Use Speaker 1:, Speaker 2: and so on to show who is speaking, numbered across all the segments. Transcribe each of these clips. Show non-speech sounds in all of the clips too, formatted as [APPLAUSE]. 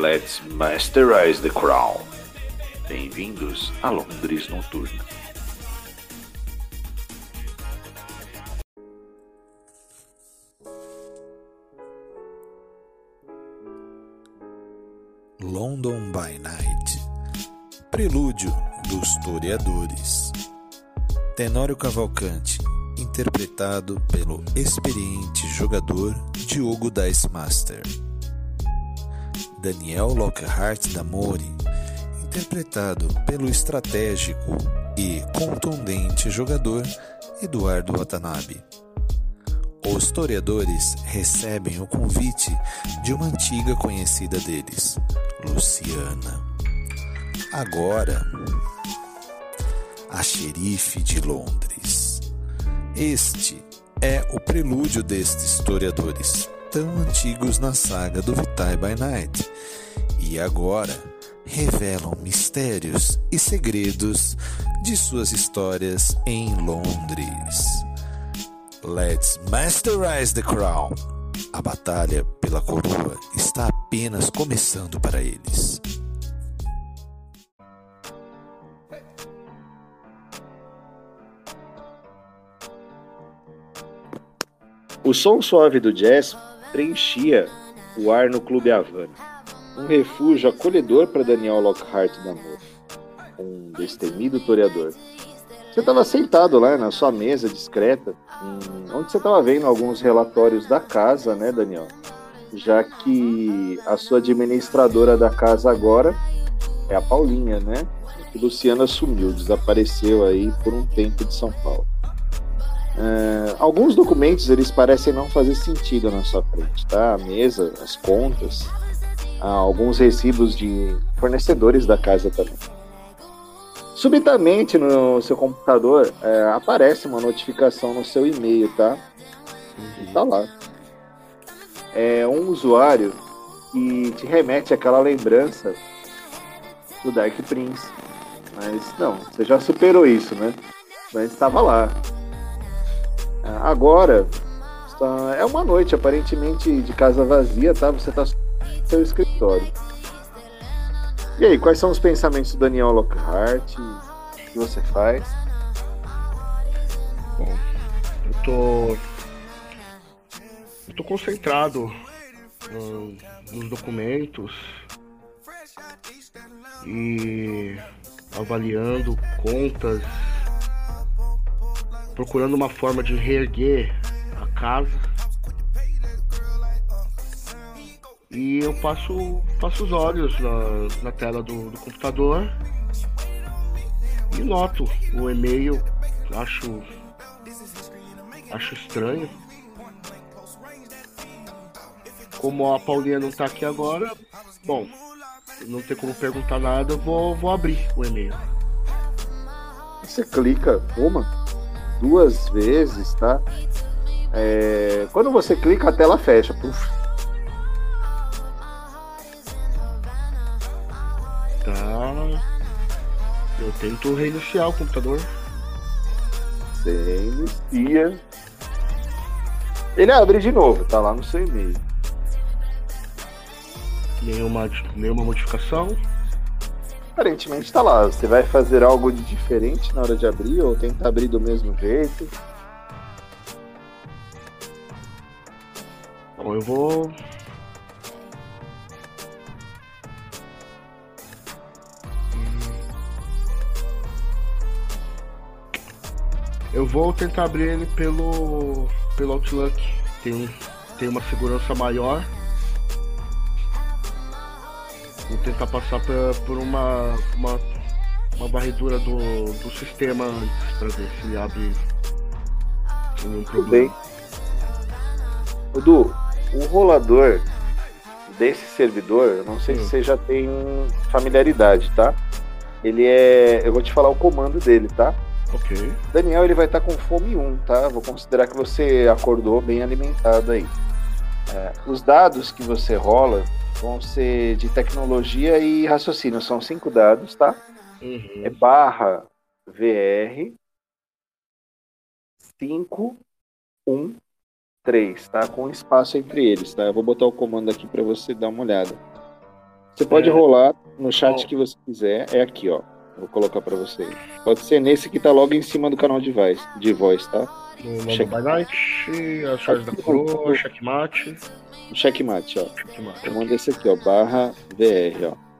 Speaker 1: Let's masterize the crown. Bem-vindos a Londres Noturna.
Speaker 2: London by Night Prelúdio dos Toreadores Tenório Cavalcante, interpretado pelo experiente jogador Diogo Dice Master. Daniel Lockhart da Mori, interpretado pelo estratégico e contundente jogador Eduardo Watanabe. Os toreadores recebem o convite de uma antiga conhecida deles, Luciana. Agora, a xerife de Londres. Este é o prelúdio destes historiadores tão antigos na saga do Vitae by Night e agora revelam mistérios e segredos de suas histórias em Londres. Let's masterize the crown. A batalha pela coroa está apenas começando para eles.
Speaker 3: O som suave do jazz preenchia o ar no Clube Havana, um refúgio acolhedor para Daniel Lockhart Namor, um destemido toreador. Você estava sentado lá na sua mesa discreta, onde você estava vendo alguns relatórios da casa, né, Daniel? Já que a sua administradora da casa agora é a Paulinha, né? Luciana sumiu, desapareceu aí por um tempo de São Paulo. Uh, alguns documentos eles parecem não fazer sentido na sua frente, tá? A mesa, as contas, alguns recibos de fornecedores da casa também. Subitamente no seu computador uh, aparece uma notificação no seu e-mail, tá? E tá lá. É um usuário que te remete àquela lembrança do Dark Prince. Mas não, você já superou isso, né? Mas estava lá. Agora, está, é uma noite aparentemente de casa vazia, tá? Você está no seu escritório. E aí, quais são os pensamentos do Daniel Lockhart? O que você faz?
Speaker 4: Bom, eu tô. Eu tô concentrado no, nos documentos e avaliando contas procurando uma forma de reerguer a casa. E eu passo, passo os olhos na, na tela do, do computador e noto o e-mail. Acho, acho estranho. Como a Paulinha não tá aqui agora, bom, não tem como perguntar nada, eu vou, vou abrir o e-mail.
Speaker 3: Você clica, uma, duas vezes, tá? É, quando você clica, a tela fecha. Puf.
Speaker 4: Tá. Eu tento reiniciar o computador.
Speaker 3: Você reinicia. Ele abre de novo, tá lá no seu e-mail.
Speaker 4: Nenhuma, nenhuma modificação
Speaker 3: aparentemente está lá. Você vai fazer algo de diferente na hora de abrir ou tentar abrir do mesmo jeito?
Speaker 4: Bom, eu vou. Eu vou tentar abrir ele pelo pelo Outlook. Tem, tem uma segurança maior tentar passar por, por uma, uma, uma varredura do, do sistema antes para ver se abre nenhum problema.
Speaker 3: Tudo bem. Edu, o rolador desse servidor, eu não sei
Speaker 4: Hum.
Speaker 3: se você já tem familiaridade, tá? Ele é. Eu vou te falar o comando dele, tá?
Speaker 4: Ok.
Speaker 3: Daniel, ele vai estar com fome 1, tá? Vou considerar que você acordou bem alimentado aí. É, os dados que você rola vão ser de tecnologia e raciocínio. São cinco dados, tá?
Speaker 4: Uhum.
Speaker 3: É barra VR 5 1 3, tá? Com espaço entre eles, tá? Eu vou botar o comando aqui para você dar uma olhada. Você pode
Speaker 4: É.
Speaker 3: rolar no chat
Speaker 4: Ó.
Speaker 3: que você quiser. É aqui, ó. Vou colocar para você. Pode ser nesse que tá logo em cima do canal de voz, de voz tá?
Speaker 4: No London
Speaker 3: Check-
Speaker 4: by Night, as chaves da coroa, checkmate.
Speaker 3: O checkmate, ó.
Speaker 4: Checkmate.
Speaker 3: Eu mando esse aqui, ó, barra VR, ó.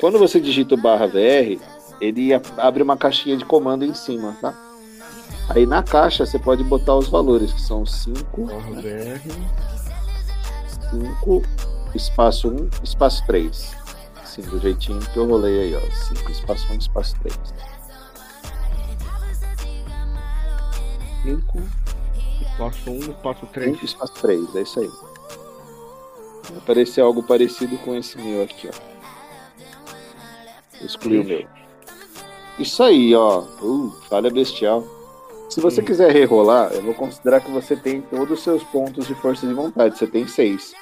Speaker 3: Quando você digita o barra VR, ele abre uma caixinha de comando em cima, tá? Aí na caixa você pode botar os valores, que são 5,
Speaker 4: Barra BR.
Speaker 3: 5, espaço 1, espaço 3. Assim, do jeitinho que eu rolei aí, ó. 5, espaço 1, espaço 3.
Speaker 4: 5. Espaço 1, espaço 3.
Speaker 3: 5, espaço 3, é isso aí. Vai aparecer algo parecido com esse meu aqui, ó. Vou excluir o meu. Isso aí, ó. Uh, falha bestial. Se você
Speaker 4: Hum.
Speaker 3: quiser rerolar, eu vou considerar que você tem todos os seus pontos de força de vontade. Você tem seis.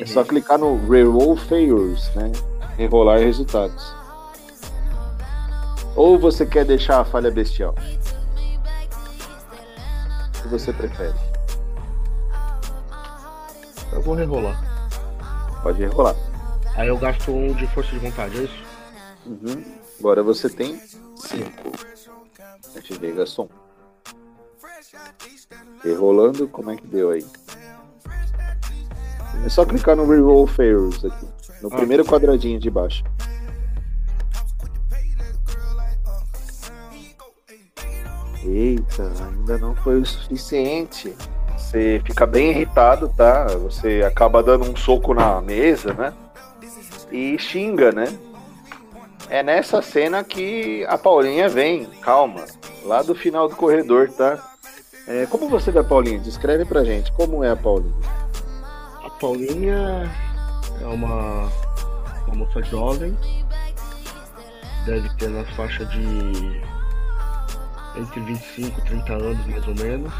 Speaker 3: É só clicar no Reroll Failures, né? Rerolar resultados. Ou você quer deixar a falha bestial? Que você prefere?
Speaker 4: Eu vou rerolar.
Speaker 3: Pode rerolar.
Speaker 4: Aí eu gasto um de força de vontade, é isso?
Speaker 3: Uhum. Agora você tem cinco. A gente vê, gastou um. Rerolando, como é que deu aí? É só clicar no Reroll Failures aqui. No
Speaker 4: Ah.
Speaker 3: primeiro quadradinho de baixo. Eita, ainda não foi o suficiente. Você fica bem irritado, tá? Você acaba dando um soco na mesa, né? E xinga, né? É nessa cena que a Paulinha vem, calma, lá do final do corredor, tá? É, como você vê a Paulinha? Descreve pra gente como é a Paulinha.
Speaker 4: A Paulinha é uma, uma moça jovem. Deve ter nas faixas de entre 25 e 30 anos, mais ou menos.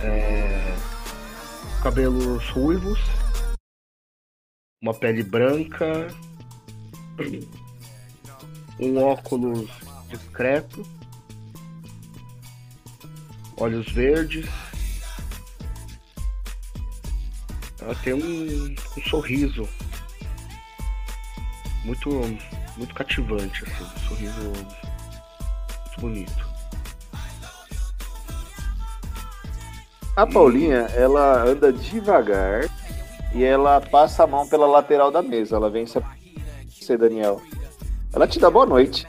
Speaker 4: É, cabelos ruivos. Uma pele branca. Um óculos discreto. Olhos verdes. Ela tem um, um sorriso muito, muito cativante, assim, um sorriso bonito.
Speaker 3: A Paulinha, ela anda devagar e ela passa a mão pela lateral da mesa. Ela vem você, Daniel. Ela te dá boa noite.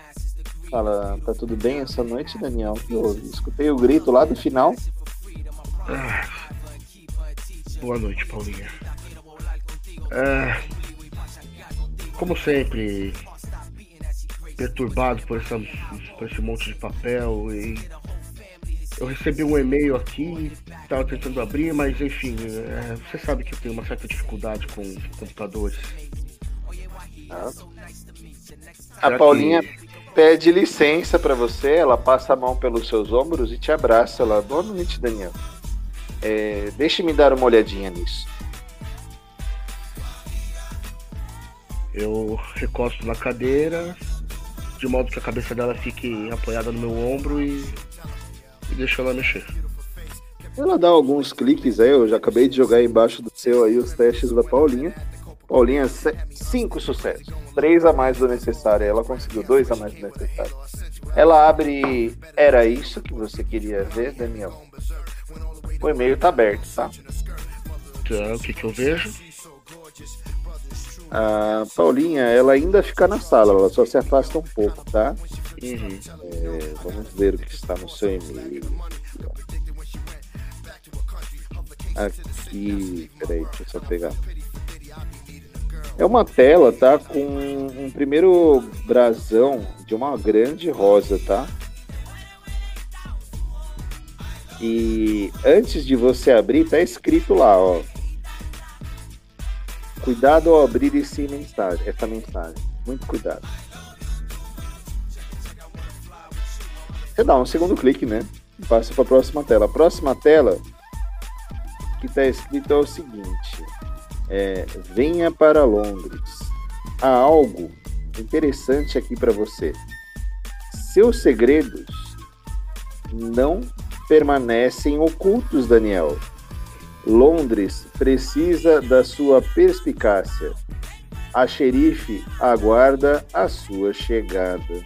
Speaker 3: Fala, tá tudo bem essa noite, Daniel? Eu escutei o grito lá do final.
Speaker 4: Ah, boa noite, Paulinha. Ah, como sempre, perturbado por, essa, por esse monte de papel e eu recebi um e-mail aqui, estava tentando abrir, mas enfim, é, você sabe que eu tenho uma certa dificuldade com computadores.
Speaker 3: A
Speaker 4: Será
Speaker 3: Paulinha
Speaker 4: que-
Speaker 3: pede licença pra você, ela passa a mão pelos seus ombros e te abraça. Ela, boa noite, Daniel. É, Deixe-me dar uma olhadinha nisso.
Speaker 4: Eu recosto na cadeira, de modo que a cabeça dela fique apoiada no meu ombro e, e deixo ela mexer.
Speaker 3: Ela dá alguns cliques aí, eu já acabei de jogar embaixo do seu aí os testes da Paulinha. Paulinha, cinco sucessos. Três a mais do necessário. Ela conseguiu dois a mais do necessário. Ela abre. Era isso que você queria ver, Daniel? O e-mail tá aberto, tá?
Speaker 4: Então, o que, que eu vejo?
Speaker 3: A Paulinha, ela ainda fica na sala, ela só se afasta um pouco, tá?
Speaker 4: Uhum.
Speaker 3: É, vamos ver o que está no seu e-mail. Aqui, peraí, deixa eu só pegar. É uma tela, tá? Com um primeiro brasão de uma grande rosa, tá? E antes de você abrir, tá escrito lá, ó. Cuidado ao abrir esse mensagem, essa mensagem. Muito cuidado. Você dá um segundo clique, né? Passa para a próxima tela. A próxima tela que está escrito é o seguinte: é, venha para Londres. Há algo interessante aqui para você. Seus segredos não permanecem ocultos, Daniel. Londres precisa da sua perspicácia. A xerife aguarda a sua chegada.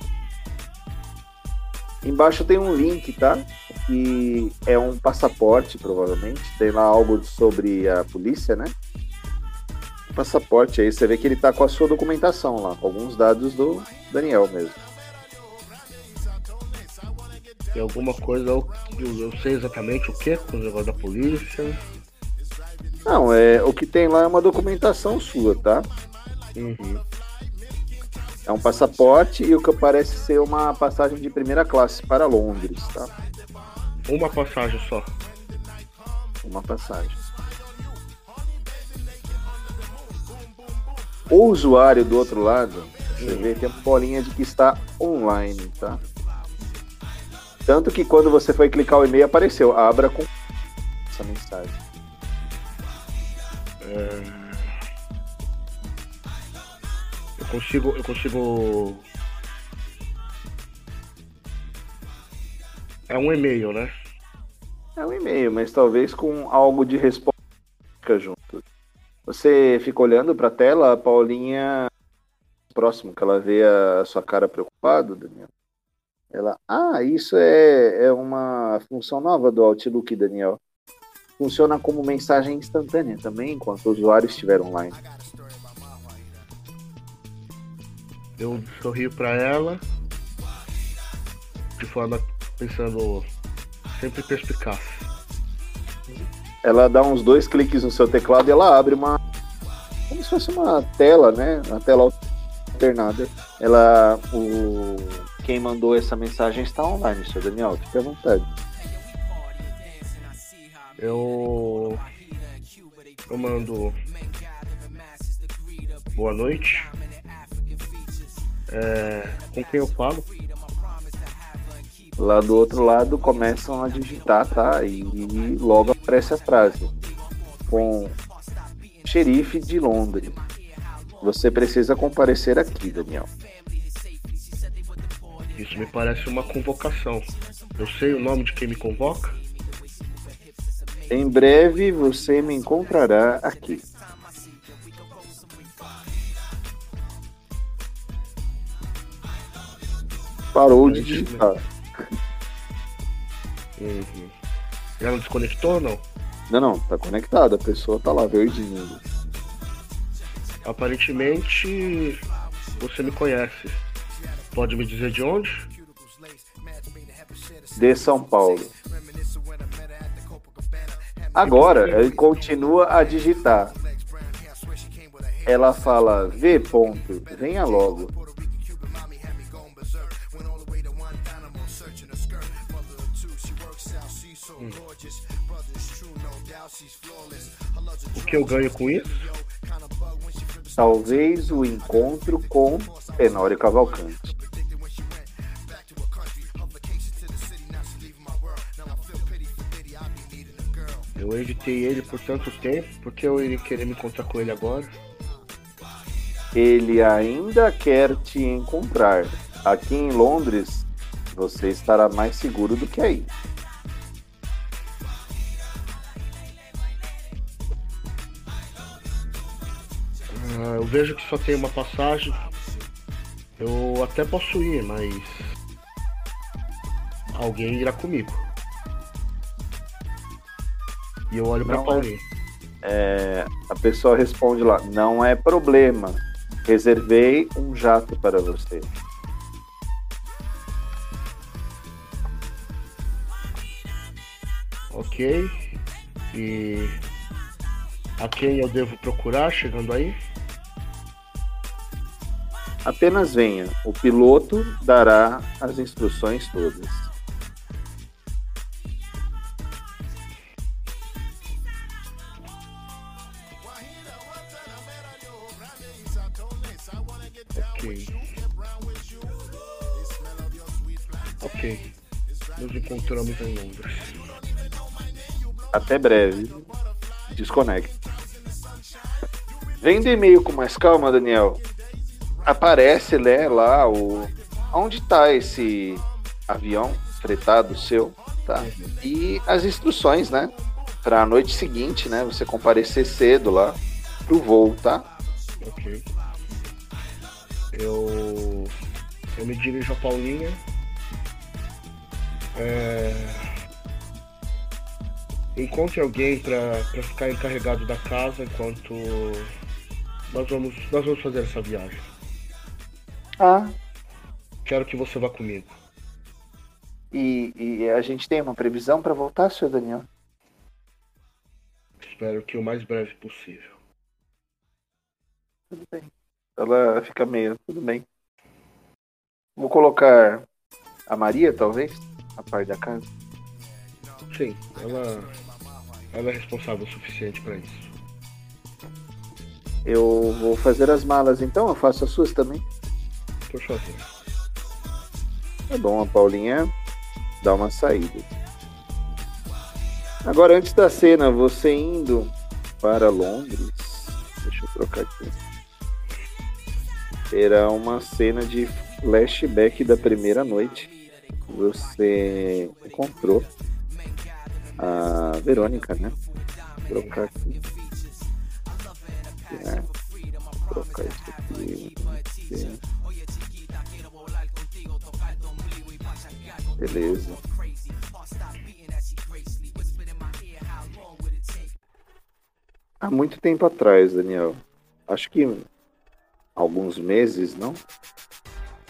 Speaker 3: Embaixo tem um link, tá? Que é um passaporte, provavelmente. Tem lá algo sobre a polícia, né? Passaporte aí, você vê que ele tá com a sua documentação lá, alguns dados do Daniel mesmo.
Speaker 4: Tem alguma coisa, eu, eu sei exatamente o que com o negócio da polícia.
Speaker 3: Não, é, o que tem lá é uma documentação sua, tá?
Speaker 4: Uhum.
Speaker 3: É um passaporte e o que parece ser uma passagem de primeira classe para Londres, tá?
Speaker 4: Uma passagem só.
Speaker 3: Uma passagem. O usuário do outro lado, você vê, tem uma bolinha de que está online, tá? Tanto que quando você foi clicar o e-mail, apareceu, abra com essa mensagem.
Speaker 4: Eu consigo. Eu consigo. É um e-mail, né?
Speaker 3: É um e-mail, mas talvez com algo de resposta junto. Você fica olhando para a tela, a Paulinha próximo, que ela vê a sua cara preocupado, Daniel. Ela, ah, isso é, é uma função nova do Outlook, Daniel. Funciona como mensagem instantânea também, enquanto o usuário estiver online.
Speaker 4: Eu sorrio para ela, de forma pensando sempre perspicaz.
Speaker 3: Ela dá uns dois cliques no seu teclado e ela abre uma. Como se fosse uma tela, né? Uma tela alternada. Ela. O, quem mandou essa mensagem está online, seu Daniel. Fique à vontade.
Speaker 4: Eu. Eu mando. Boa noite. É, com quem eu falo?
Speaker 3: Lá do outro lado começam a digitar, tá? E, e logo aparece a frase. Com xerife de Londres. Você precisa comparecer aqui, Daniel.
Speaker 4: Isso me parece uma convocação. Eu sei o nome de quem me convoca?
Speaker 3: Em breve você me encontrará aqui. Parou de digitar.
Speaker 4: Uhum. Não desconectou ou não?
Speaker 3: Não, não, tá conectado, a pessoa tá lá verdinha.
Speaker 4: Aparentemente você me conhece. Pode me dizer de onde?
Speaker 3: De São Paulo. Agora, ele continua a digitar. Ela fala, V ponto, venha logo.
Speaker 4: O que eu ganho com isso?
Speaker 3: Talvez o encontro com Tenório Cavalcante.
Speaker 4: Eu evitei ele por tanto tempo, porque eu iria querer me encontrar com ele agora?
Speaker 3: Ele ainda quer te encontrar. Aqui em Londres, você estará mais seguro do que aí.
Speaker 4: Ah, eu vejo que só tem uma passagem. Eu até posso ir, mas alguém irá comigo. E eu olho pra
Speaker 3: Não é.
Speaker 4: Paulinho.
Speaker 3: É, a pessoa responde lá: Não é problema. Reservei um jato para você.
Speaker 4: Ok. E a quem eu devo procurar chegando aí?
Speaker 3: Apenas venha. O piloto dará as instruções todas.
Speaker 4: Encontramos em Londres.
Speaker 3: Até breve. Desconecte. Vendo e-mail com mais calma, Daniel. Aparece né, lá o. Onde tá esse avião fretado seu? Tá. E as instruções, né? Pra noite seguinte, né? Você comparecer cedo lá pro voo, tá?
Speaker 4: Ok. Eu. Eu me dirijo a Paulinha. É... Encontre alguém pra, pra ficar encarregado da casa enquanto nós vamos, nós vamos fazer essa viagem.
Speaker 3: Ah.
Speaker 4: Quero que você vá comigo.
Speaker 3: E, e a gente tem uma previsão para voltar, senhor Daniel?
Speaker 4: Espero que o mais breve possível.
Speaker 3: Tudo bem. Ela fica meio, tudo bem. Vou colocar a Maria, talvez, a parte da casa.
Speaker 4: Sim, ela, ela é responsável o suficiente para isso.
Speaker 3: Eu vou fazer as malas então, eu faço as suas também.
Speaker 4: Por favor.
Speaker 3: Tá bom, a Paulinha dá uma saída. Agora, antes da cena, você indo para Londres. Deixa eu trocar aqui. Era uma cena de flashback da primeira noite. Você encontrou a Verônica, né? Vou trocar aqui. É. Vou trocar isso aqui. Beleza. Há muito tempo atrás, Daniel. Acho que alguns meses, não?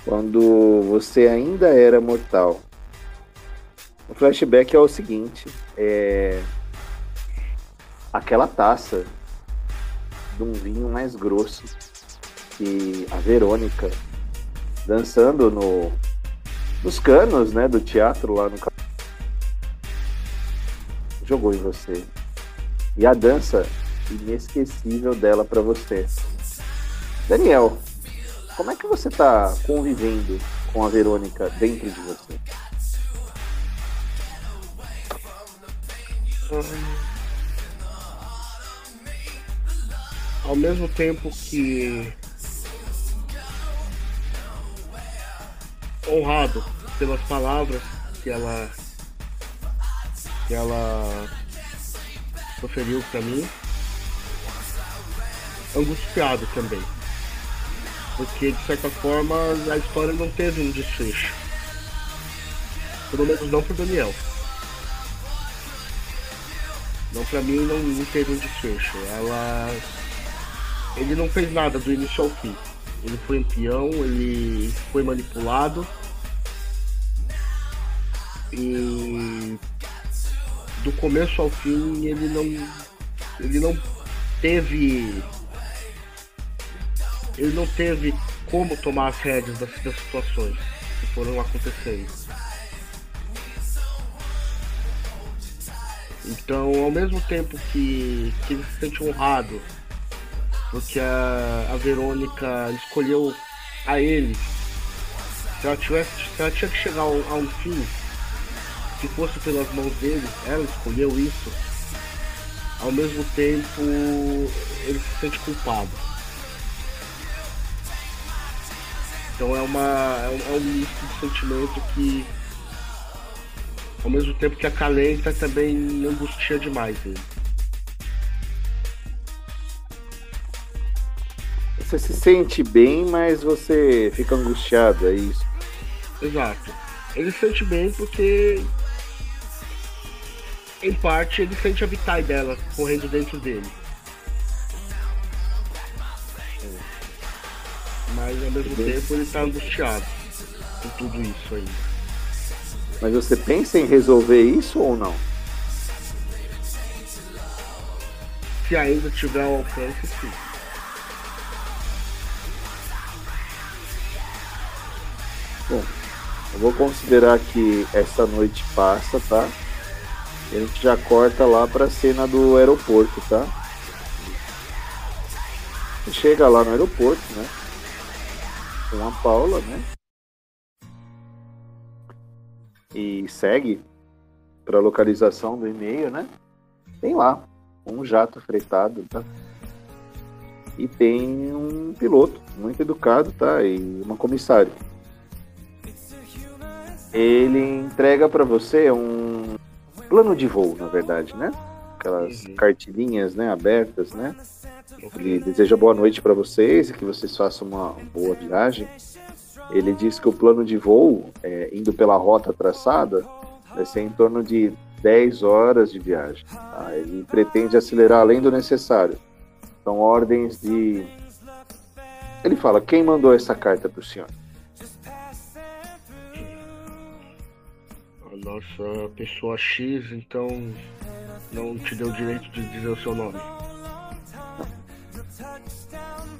Speaker 3: Quando você ainda era mortal. O flashback é o seguinte: é aquela taça de um vinho mais grosso que a Verônica dançando no nos canos, né, do teatro lá no jogou em você. E a dança inesquecível dela para você. Daniel, como é que você tá convivendo com a Verônica dentro de você?
Speaker 4: Ao mesmo tempo que honrado pelas palavras que ela que ela proferiu para mim, angustiado também, porque de certa forma a história não teve um desfecho, pelo menos não para Daniel. Não para mim não, não teve um desfecho. Ela ele não fez nada do início ao fim. Ele foi um peão, ele foi manipulado. E do começo ao fim ele não ele não teve ele não teve como tomar as rédeas das, das situações que foram acontecendo. Então, ao mesmo tempo que, que ele se sente honrado porque a, a Verônica escolheu a ele. Se ela, tivesse, se ela tinha que chegar a um, a um fim, se fosse pelas mãos dele, ela escolheu isso. Ao mesmo tempo, ele se sente culpado. Então é uma é um, é um misto de sentimento que ao mesmo tempo que acalenta também angustia demais ele.
Speaker 3: Você se sente bem, mas você fica angustiado, é isso?
Speaker 4: Exato. Ele se sente bem porque, em parte, ele sente a vitai dela correndo dentro dele. Mas ao mesmo bem... tempo ele tá angustiado com tudo isso ainda.
Speaker 3: Mas você pensa em resolver isso ou não?
Speaker 4: Se ainda tiver ao alcance, sim.
Speaker 3: Bom, eu vou considerar que essa noite passa, tá? E a gente já corta lá pra cena do aeroporto, tá? Chega lá no aeroporto, né? Com a Paula, né? e segue para a localização do e-mail, né? Tem lá um jato fretado, tá? E tem um piloto muito educado, tá? E uma comissária. Ele entrega para você um plano de voo, na verdade, né? Aquelas uhum. cartilhinhas, né, abertas, né? Ele deseja boa noite para vocês e que vocês façam uma boa viagem. Ele diz que o plano de voo, é, indo pela rota traçada, vai ser em torno de 10 horas de viagem. Tá? Ele pretende acelerar além do necessário. São ordens de. Ele fala: quem mandou essa carta para o senhor?
Speaker 4: A nossa pessoa X, então não te deu o direito de dizer o seu nome.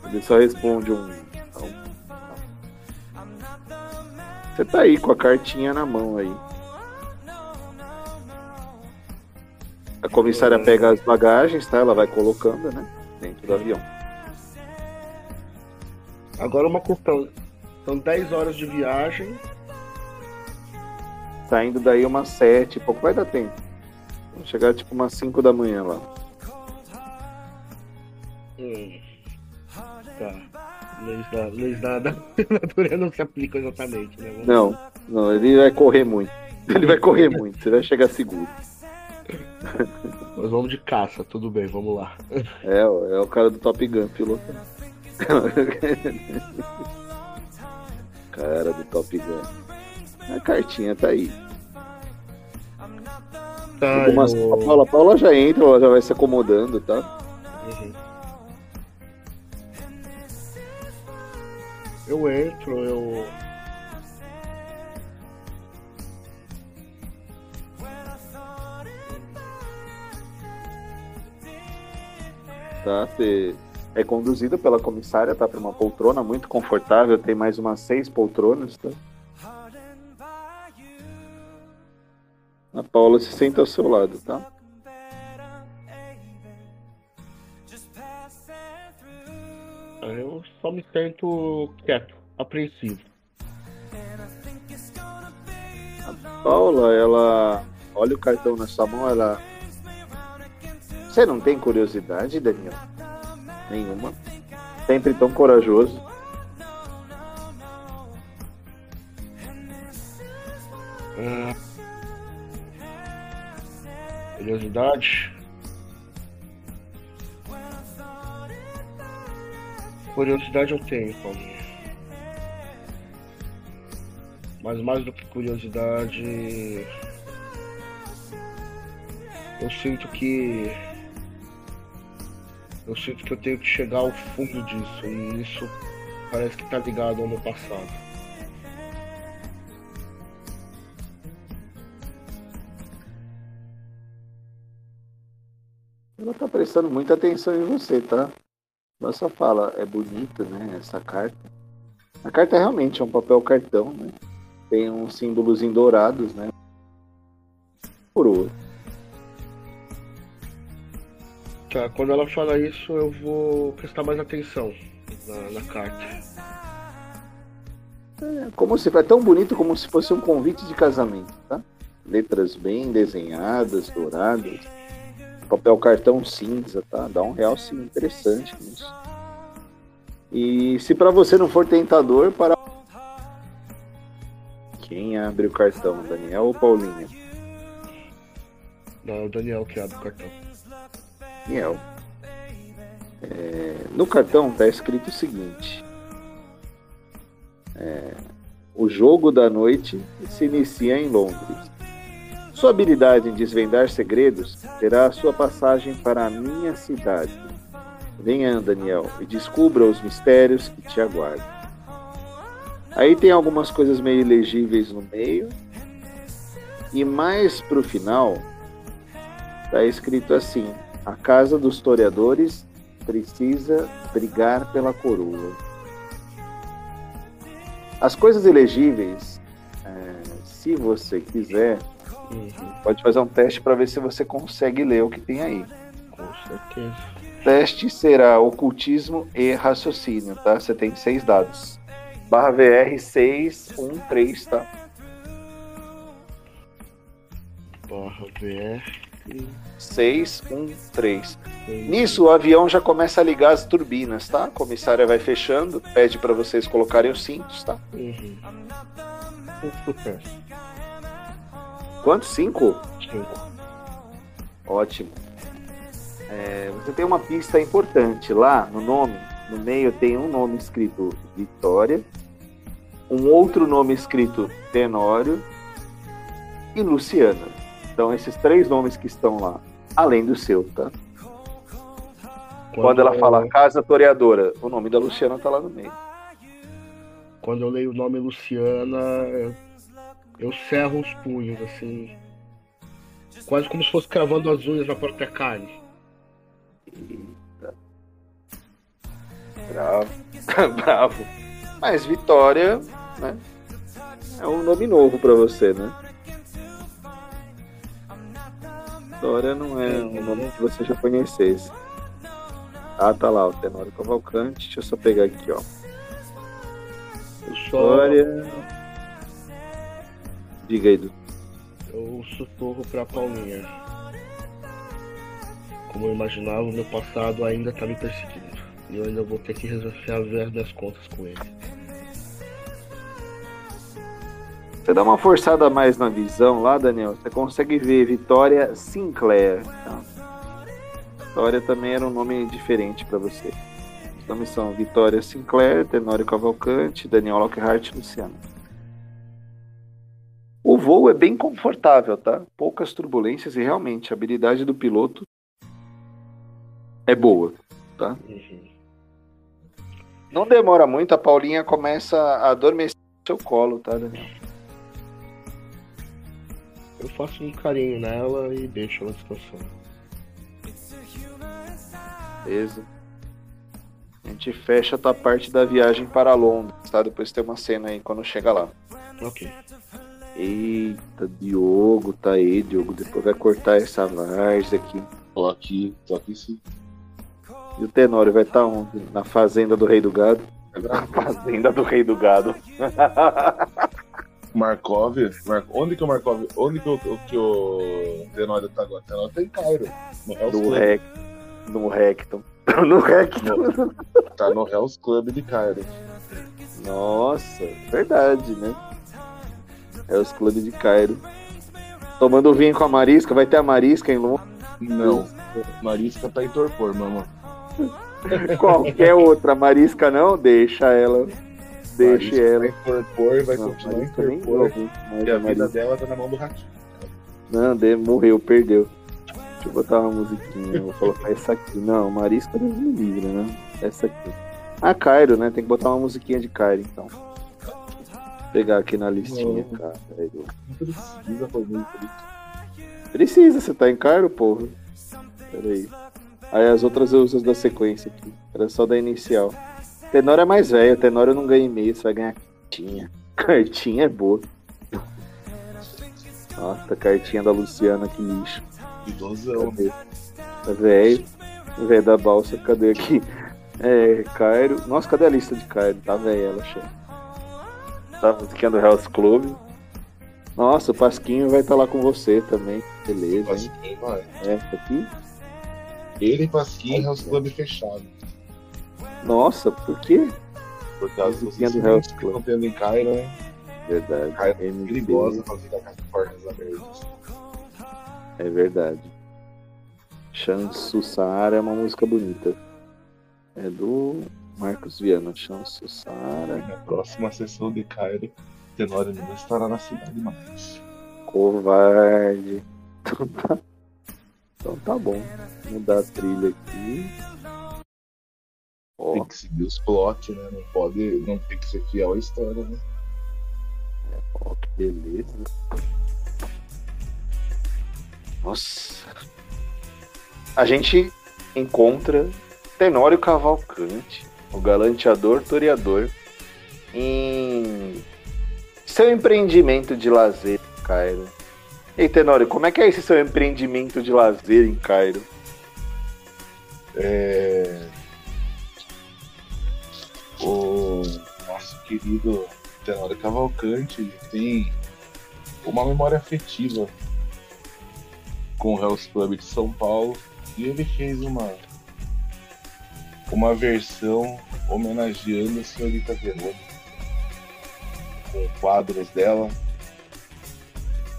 Speaker 3: Ele só responde um. Você tá aí com a cartinha na mão aí. A comissária hum. pega as bagagens, tá? Ela vai colocando, né? Dentro do avião.
Speaker 4: Agora uma questão. São 10 horas de viagem.
Speaker 3: Saindo daí umas 7, pouco vai dar tempo. Vamos chegar tipo umas 5 da manhã lá.
Speaker 4: Hum. Tá. Leis da, leis da, da [LAUGHS] natureza não se aplicam exatamente, né? Vamos...
Speaker 3: Não, não, ele vai correr muito. Ele vai correr muito, você vai chegar seguro.
Speaker 4: Nós vamos de caça, tudo bem, vamos lá.
Speaker 3: É, é o cara do Top Gun, piloto. [LAUGHS] cara do Top Gun. A cartinha tá aí. Tá, eu... a, Paula, a Paula já entra, ela já vai se acomodando, tá?
Speaker 4: Eu entro, eu.
Speaker 3: Tá, você é conduzido pela comissária, tá? Para uma poltrona muito confortável, tem mais umas seis poltronas, tá? A Paula se senta ao seu lado, tá?
Speaker 4: Eu só me sinto quieto, apreensivo.
Speaker 3: A Paula, ela olha o cartão na sua mão, ela. Você não tem curiosidade, Daniel? Nenhuma. Sempre tão corajoso.
Speaker 4: Ah, curiosidade? Curiosidade eu tenho, Paulinho. Mas mais do que curiosidade. Eu sinto que. Eu sinto que eu tenho que chegar ao fundo disso. E isso parece que tá ligado ao meu passado.
Speaker 3: Ela tá prestando muita atenção em você, tá? Nossa fala é bonita, né? Essa carta. A carta realmente é um papel cartão, né? Tem uns símbolos em dourados, né? Coroa.
Speaker 4: Tá, quando ela fala isso, eu vou prestar mais atenção na, na carta.
Speaker 3: É, como se é tão bonito como se fosse um convite de casamento, tá? Letras bem desenhadas, douradas papel cartão cinza, tá? Dá um real sim interessante nisso. E se para você não for tentador, para quem abre o cartão, Daniel ou Paulinho?
Speaker 4: Não, o Daniel que abre o cartão.
Speaker 3: Daniel. É, no cartão tá escrito o seguinte: é, o jogo da noite se inicia em Londres. Sua habilidade em desvendar segredos terá sua passagem para a minha cidade. Venha, Daniel, e descubra os mistérios que te aguardam. Aí tem algumas coisas meio ilegíveis no meio. E mais pro final, está escrito assim: A casa dos historiadores precisa brigar pela coroa. As coisas elegíveis, é, se você quiser, Uhum. Pode fazer um teste para ver se você consegue ler o que tem aí.
Speaker 4: Com certeza.
Speaker 3: Teste será ocultismo e raciocínio, tá? Você tem seis dados. Barra VR 613, tá?
Speaker 4: barra VR
Speaker 3: 613. Nisso o avião já começa a ligar as turbinas, tá? A comissária vai fechando, pede para vocês colocarem os cintos, tá?
Speaker 4: Uhum. [LAUGHS] Super.
Speaker 3: Quantos? Cinco?
Speaker 4: Cinco.
Speaker 3: Ótimo. É, você tem uma pista importante lá no nome. No meio tem um nome escrito Vitória, um outro nome escrito Tenório e Luciana. Então, esses três nomes que estão lá, além do seu, tá? Quando, Quando ela eu... fala Casa Toreadora, o nome da Luciana tá lá no meio.
Speaker 4: Quando eu leio o nome Luciana, eu, cerro os punhos, assim. Quase como se fosse cravando as unhas na própria carne.
Speaker 3: Eita. Bravo. [LAUGHS] Bravo. Mas Vitória, né? É um nome novo para você, né? Vitória não é um nome que você já conhecesse. Ah, tá lá, o Tenório Cavalcante. Deixa eu só pegar aqui, ó. Vitória. Diga aí, Du.
Speaker 4: Eu sussurro pra Paulinha. Como eu imaginava, o meu passado ainda tá me perseguindo. E eu ainda vou ter que resolver das contas com ele.
Speaker 3: Você dá uma forçada a mais na visão lá, Daniel. Você consegue ver Vitória Sinclair. Tá? Vitória também era um nome diferente para você. Os nomes são Vitória Sinclair, Tenório Cavalcante, Daniel Lockhart e Luciano. O voo é bem confortável, tá? Poucas turbulências e realmente a habilidade do piloto é boa, tá? Uhum. Não demora muito, a Paulinha começa a adormecer no seu colo, tá, Daniel?
Speaker 4: Eu faço um carinho nela e deixo ela descansando.
Speaker 3: Beleza. A gente fecha a tua parte da viagem para Londres, tá? Depois tem uma cena aí quando chega lá.
Speaker 4: Ok.
Speaker 3: Eita, Diogo, tá aí, Diogo. Depois vai cortar essa várzea aqui.
Speaker 5: Tô aqui, tô aqui sim.
Speaker 3: E o Tenório vai estar tá onde? Na fazenda do Rei do Gado? Na [LAUGHS] fazenda do Rei do Gado. [LAUGHS]
Speaker 5: Markov, Mar... onde que o Markov, onde que o, que o Tenório tá agora? O Tenório tá em Cairo,
Speaker 3: no Hell's no Club. Rec... No Recton. [LAUGHS] no Recton.
Speaker 5: No... Tá no Hell's Club de Cairo.
Speaker 3: Nossa, verdade, né? Hell's Club de Cairo. Tomando vinho com a Marisca, vai ter a Marisca em Londres?
Speaker 5: Não, Marisca tá em torpor, mamãe. [LAUGHS]
Speaker 3: Qualquer outra Marisca não, deixa ela. Deixe Marisca ela.
Speaker 5: Vai torpor, vai não, continuar em torpor. E a vida dela tá na mão do ratinho.
Speaker 3: Não, de, morreu, perdeu. Deixa eu botar uma musiquinha. Vou colocar essa aqui. Não, Marisca Deus me livre, né? Essa aqui. Ah, Cairo, né? Tem que botar uma musiquinha de Cairo, então. Pegar aqui na listinha, não, cara. Não
Speaker 5: precisa fazer isso.
Speaker 3: Precisa, você tá em Cairo, porra. Pera aí. Aí as outras eu uso da sequência aqui. Era só da inicial. Tenor é mais velho, Tenor eu não ganho e-mail, você vai ganhar cartinha. [LAUGHS] Cartinha é boa. Nossa, cartinha da Luciana, que lixo.
Speaker 5: Idosão.
Speaker 3: Tá velho. Velho da balsa, cadê aqui? É, Cairo. Nossa, cadê a lista de Cairo? Tá velha ela, chefe. Tá musiquinha do House Club. Nossa, o Pasquinho vai estar tá lá com você também. Beleza. Pasquinho, vai. É, tá aqui.
Speaker 5: Ele e Pasquim House Club fechado.
Speaker 3: Nossa, por quê?
Speaker 5: Por causa do do House Club. Tendo em Cairo, né?
Speaker 3: Verdade.
Speaker 5: Cairo é perigosa fazer da portas abertas.
Speaker 3: É verdade. Shansu Sara é uma música bonita. É do Marcos Viana. Shansu Sara.
Speaker 5: Na próxima sessão de Cairo, Tenório não estará na cidade mais.
Speaker 3: Covarde. Então tá bom. Mudar a trilha aqui.
Speaker 5: Tem que seguir os plots, né? Não pode. Não tem que ser fiel à história, né?
Speaker 3: Ó, oh, que beleza. Nossa. A gente encontra Tenório Cavalcante, o galanteador toreador, em seu empreendimento de lazer, Cairo Ei, Tenório, como é que é esse seu empreendimento de lazer em Cairo?
Speaker 5: É... O nosso querido Tenório Cavalcante tem uma memória afetiva com o Hell's Club de São Paulo e ele fez uma uma versão homenageando a senhorita Verônica com quadros dela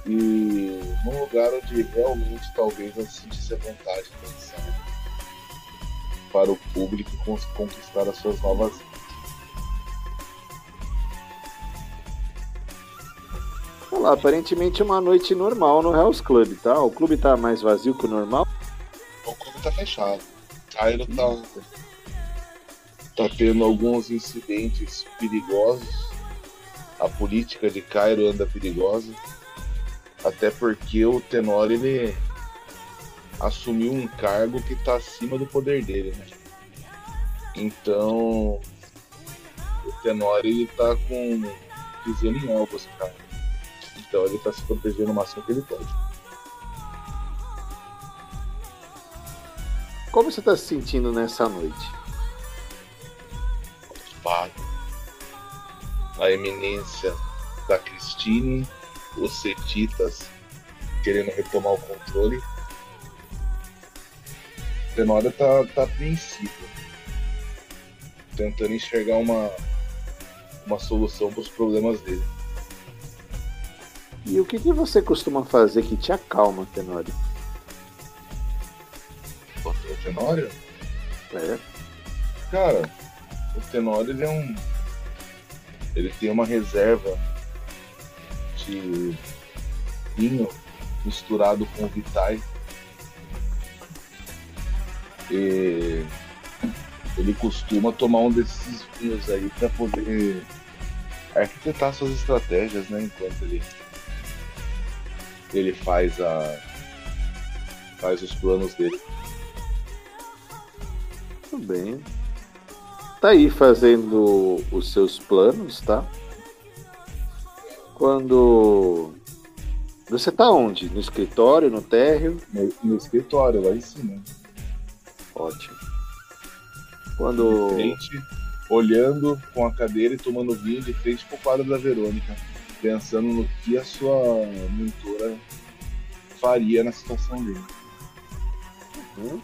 Speaker 5: e num lugar onde realmente talvez ela sentisse a vontade de dançar para o público conquistar as suas novas
Speaker 3: Olha lá, aparentemente uma noite normal no Hell's Club, tá? O clube tá mais vazio que o normal?
Speaker 5: O clube tá fechado. Cairo tá, tá tendo alguns incidentes perigosos. A política de Cairo anda perigosa. Até porque o Tenor ele assumiu um cargo que está acima do poder dele, né? Então o Tenor ele tá com pisando em ovos, cara. Então ele está se protegendo o máximo que ele pode.
Speaker 3: Como você está se sentindo nessa noite?
Speaker 5: Ocupado. A eminência da Cristine, os Setitas querendo retomar o controle. Tenória tá, tá apreensivo. Tentando enxergar uma, uma solução para os problemas dele.
Speaker 3: E o que, que você costuma fazer que te acalma, Tenório?
Speaker 5: O Tenório?
Speaker 3: É.
Speaker 5: Cara, o Tenório ele é um. Ele tem uma reserva de vinho misturado com Vitai. E ele costuma tomar um desses vinhos aí para poder arquitetar suas estratégias, né? Enquanto ele ele faz a faz os planos dele.
Speaker 3: Tudo bem. Tá aí fazendo os seus planos, tá? Quando você tá onde? No escritório, no térreo?
Speaker 5: No, no escritório, lá em cima.
Speaker 3: Ótimo. Quando.
Speaker 5: De frente, olhando com a cadeira e tomando vinho de frente pro quadro da Verônica pensando no que a sua mentora faria na situação dele.
Speaker 3: Uhum.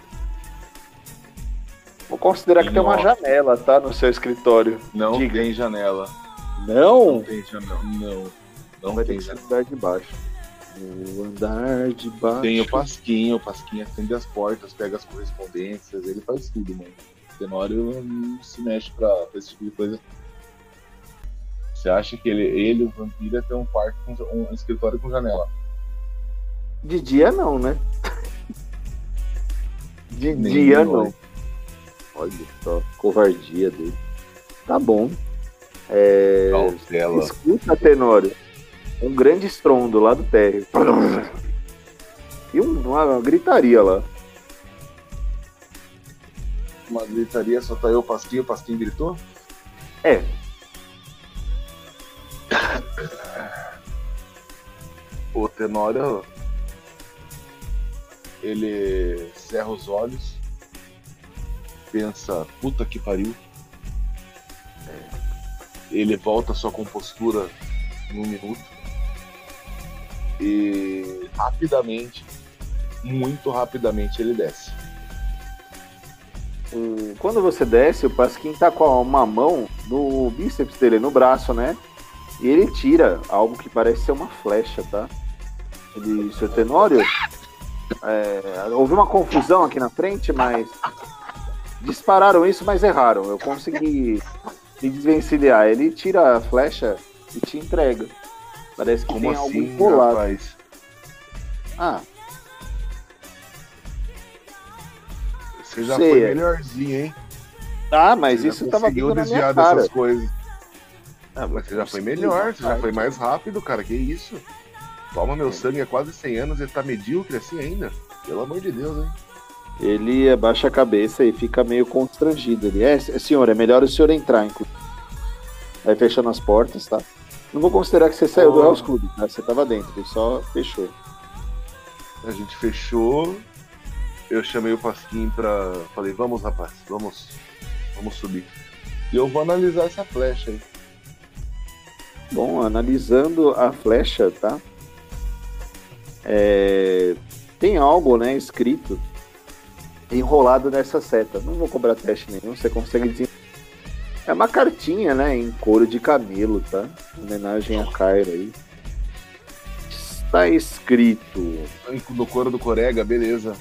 Speaker 3: Vou considerar que tem uma janela, tá? No seu escritório.
Speaker 5: Não Diga. tem janela.
Speaker 3: Não?
Speaker 5: Não tem janela. Não. Não
Speaker 3: Vai
Speaker 5: tem
Speaker 3: ter janela. andar de baixo. O andar de baixo.
Speaker 5: Tem o Pasquinho, o Pasquinho acende as portas, pega as correspondências, ele faz tudo, mano. O Tenório não se mexe pra, pra esse tipo de coisa. Você acha que ele, ele o vampiro, ter um quarto com um escritório com janela?
Speaker 3: De dia não, né? De Nem dia não. Olha só, covardia dele. Tá bom. É...
Speaker 5: Cautela.
Speaker 3: Escuta, Tenório. Um grande estrondo lá do térreo. E uma, uma gritaria lá.
Speaker 5: Uma gritaria, só tá eu o Pasquinho, o Pasquinho gritou?
Speaker 3: É,
Speaker 5: o Tenório ele cerra os olhos, pensa, puta que pariu. Ele volta sua compostura em um minuto e rapidamente, muito rapidamente, ele desce.
Speaker 3: Quando você desce, o Pasquim tá com uma mão no bíceps dele, no braço, né? E ele tira algo que parece ser uma flecha, tá? Ele, seu Tenório, é, houve uma confusão aqui na frente, mas dispararam isso, mas erraram. Eu consegui me desvencilhar. Ele tira a flecha e te entrega. Parece que
Speaker 5: Como
Speaker 3: tem
Speaker 5: assim,
Speaker 3: algo colado.
Speaker 5: rapaz?
Speaker 3: Ah.
Speaker 5: Você já
Speaker 3: Sei,
Speaker 5: foi
Speaker 3: é.
Speaker 5: melhorzinho, hein?
Speaker 3: Ah, mas
Speaker 5: Você
Speaker 3: isso tava vindo na minha cara.
Speaker 5: dessas coisas.
Speaker 3: Ah,
Speaker 5: Mas você já foi melhor, você já foi mais rápido, cara. Que isso? Toma meu sangue há quase 100 anos e tá medíocre assim ainda? Pelo amor de Deus, hein?
Speaker 3: Ele abaixa a cabeça e fica meio constrangido. Ele, é, senhor, é melhor o senhor entrar, inclusive. Aí fechando as portas, tá? Não vou considerar que você saiu do. House Club, tá? Você tava dentro, ele só fechou.
Speaker 5: A gente fechou. Eu chamei o Pasquim pra. Falei, vamos rapaz, vamos. Vamos subir. E eu vou analisar essa flecha aí.
Speaker 3: Bom, analisando a flecha, tá? É, tem algo, né, escrito enrolado nessa seta. Não vou cobrar teste nenhum, você consegue dizer. É uma cartinha, né, em couro de camelo, tá? Homenagem a Kyra aí. Está escrito.
Speaker 5: No couro do Corega, beleza.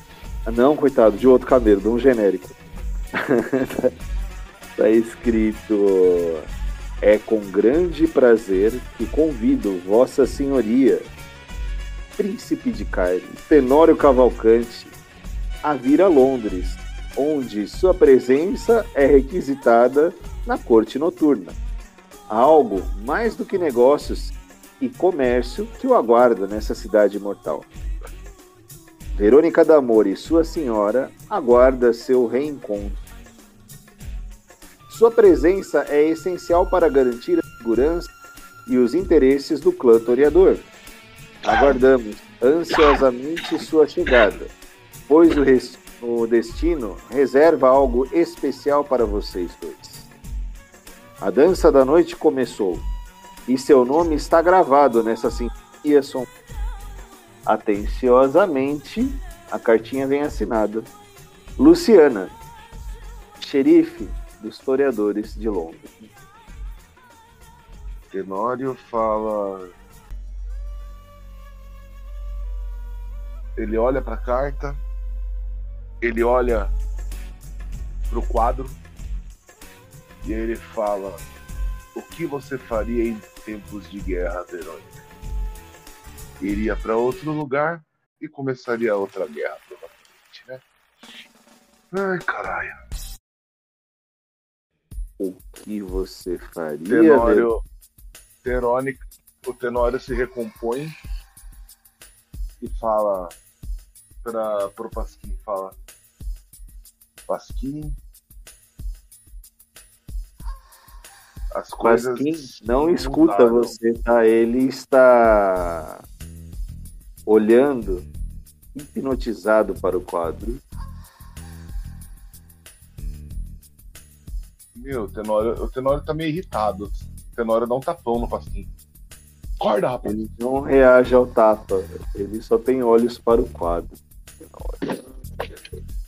Speaker 3: Ah, não, coitado, de outro camelo, de um genérico. Está [LAUGHS] escrito: É com grande prazer que convido Vossa Senhoria, Príncipe de Cairo, Tenório Cavalcante, a vir a Londres, onde sua presença é requisitada na corte noturna. Algo mais do que negócios e comércio que o aguarda nessa cidade imortal. Verônica D'Amore e sua senhora aguarda seu reencontro sua presença é essencial para garantir a segurança e os interesses do clã toreador. Aguardamos ansiosamente sua chegada, pois o, o destino reserva algo especial para vocês dois. A dança da noite começou e seu nome está gravado nessa sinfonia som. Atenciosamente, a cartinha vem assinada. Luciana, xerife dos historiadores de Londres.
Speaker 5: Tenório fala. Ele olha para a carta, ele olha para o quadro e ele fala: O que você faria em tempos de guerra, Verônica? Iria para outro lugar e começaria outra guerra, provavelmente, né? Ai, caralho.
Speaker 3: O que você faria?
Speaker 5: Tenório, Tenório, o Tenório se recompõe e fala para pro Pasquim, fala Pasquim
Speaker 3: as coisas Pasquim não escuta você, tá? Ele está olhando hipnotizado para o quadro
Speaker 5: Meu, o Tenório, o Tenório tá meio irritado. O Tenório dá um tapão no pastinho. Acorda, rapaz!
Speaker 3: Ele não reage ao tapa. Ele só tem olhos para o quadro.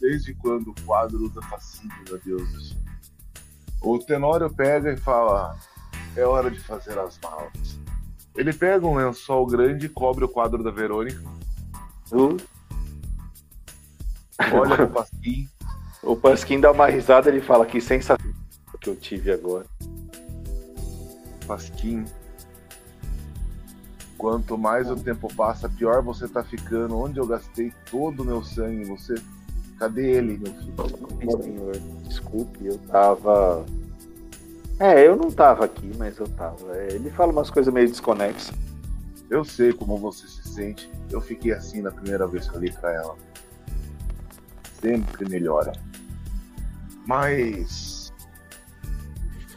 Speaker 5: Desde quando o quadro usa fascínio, meu Deus do céu? O Tenório pega e fala: É hora de fazer as malas. Ele pega um lençol grande e cobre o quadro da Verônica.
Speaker 3: Uh.
Speaker 5: Olha pro Pasquim.
Speaker 3: O Pasquim dá uma risada e fala: Que sensação que eu tive agora.
Speaker 5: Pasquim. Quanto mais o tempo passa, pior você tá ficando. Onde eu gastei todo o meu sangue, você. Cadê ele, meu filho?
Speaker 3: Senhor, desculpe, eu tava. É, eu não tava aqui, mas eu tava. É, ele fala umas coisas meio desconexas.
Speaker 5: Eu sei como você se sente. Eu fiquei assim na primeira vez que eu li pra ela. Sempre melhora. Mas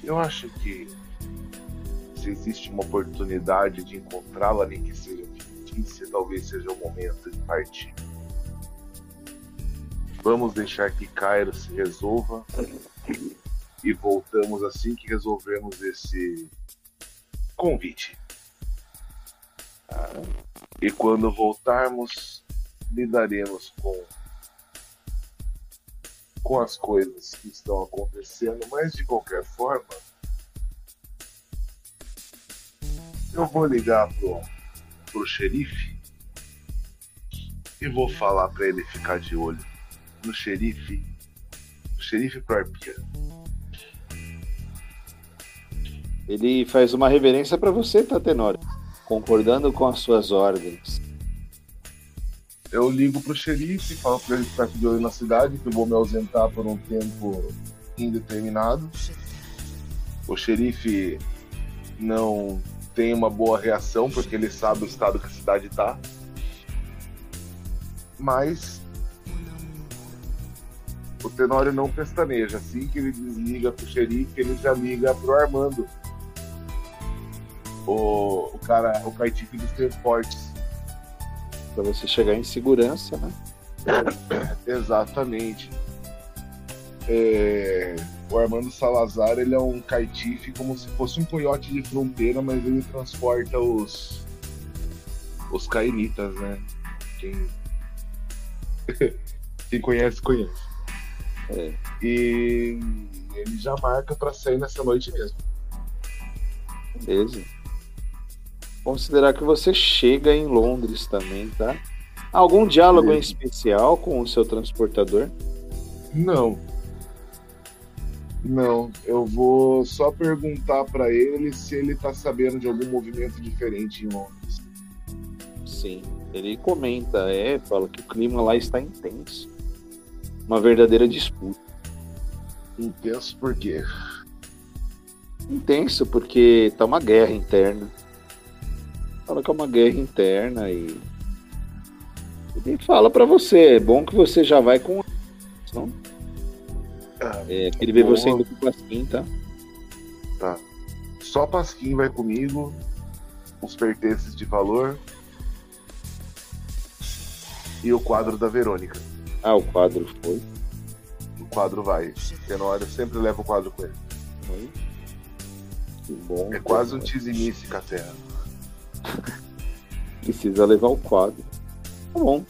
Speaker 5: eu acho que se existe uma oportunidade de encontrá-la, nem que seja fictícia, talvez seja o momento de partir. Vamos deixar que Cairo se resolva. E voltamos assim que resolvemos esse convite. E quando voltarmos, lidaremos com com as coisas que estão acontecendo, mas de qualquer forma, eu vou ligar pro, pro xerife e vou falar para ele ficar de olho no xerife, no xerife pro Arpia.
Speaker 3: Ele faz uma reverência para você, Tatenori, concordando com as suas ordens
Speaker 5: eu ligo pro xerife, falo pra ele ficar de olho na cidade, que eu vou me ausentar por um tempo indeterminado. O xerife não tem uma boa reação, porque ele sabe o estado que a cidade tá. Mas o Tenório não pestaneja. Assim que ele desliga pro xerife, ele já liga pro Armando. O, o cara, o caitife dos transportes
Speaker 3: para você chegar em segurança, né?
Speaker 5: Exatamente. É, o Armando Salazar ele é um caitife como se fosse um coiote de fronteira, mas ele transporta os os cainitas, né? Quem [LAUGHS] Quem conhece, conhece.
Speaker 3: É.
Speaker 5: E ele já marca pra sair nessa noite mesmo.
Speaker 3: Beleza. Considerar que você chega em Londres também, tá? Algum diálogo em
Speaker 5: Beleza.
Speaker 3: especial com o seu transportador?
Speaker 5: Não. Não, eu vou só perguntar pra ele se ele tá sabendo de algum movimento diferente em Londres.
Speaker 3: Sim. Ele comenta, é, fala que o clima lá está intenso. Uma verdadeira disputa.
Speaker 5: Intenso por quê?
Speaker 3: Intenso porque tá uma guerra interna. Fala que é uma guerra interna e. Ele fala pra você, é bom que você já vai com. Não?
Speaker 5: Ah,
Speaker 3: É, que ele vê
Speaker 5: Boa.
Speaker 3: você indo com o Pasquim, tá?
Speaker 5: Tá. Só Pasquim vai comigo, os pertences de valor e o quadro da Verônica.
Speaker 3: Ah, o quadro foi.
Speaker 5: O quadro vai. Tenório sempre leva o quadro com ele.
Speaker 3: foi. Que bom.
Speaker 5: É quase um tizimice com a terra. [LAUGHS]
Speaker 3: Precisa levar o quadro. Tá bom.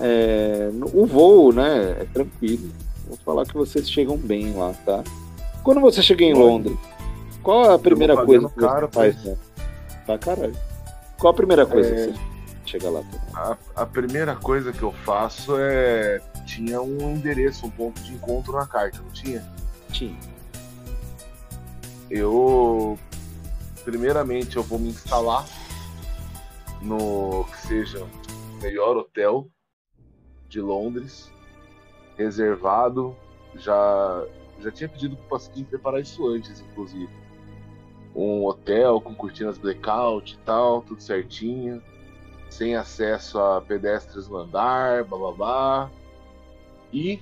Speaker 3: É, o voo, né, é tranquilo. Vou falar que vocês chegam bem lá, tá? Quando você chega em. Londres, qual a primeira coisa que
Speaker 5: caro
Speaker 3: você
Speaker 5: pra
Speaker 3: faz? Né? Tá caralho. Qual a primeira coisa
Speaker 5: É.
Speaker 3: que você chega lá?
Speaker 5: A, a primeira coisa que eu faço é. Tinha um endereço, um ponto de encontro na carta, não tinha?
Speaker 3: Tim.
Speaker 5: Eu. Primeiramente, eu vou me instalar no que seja o melhor hotel de Londres, reservado. Já, já tinha pedido pro Pasquim preparar isso antes, inclusive. Um hotel com cortinas blackout e tal, tudo certinho. Sem acesso a pedestres no andar, blá. E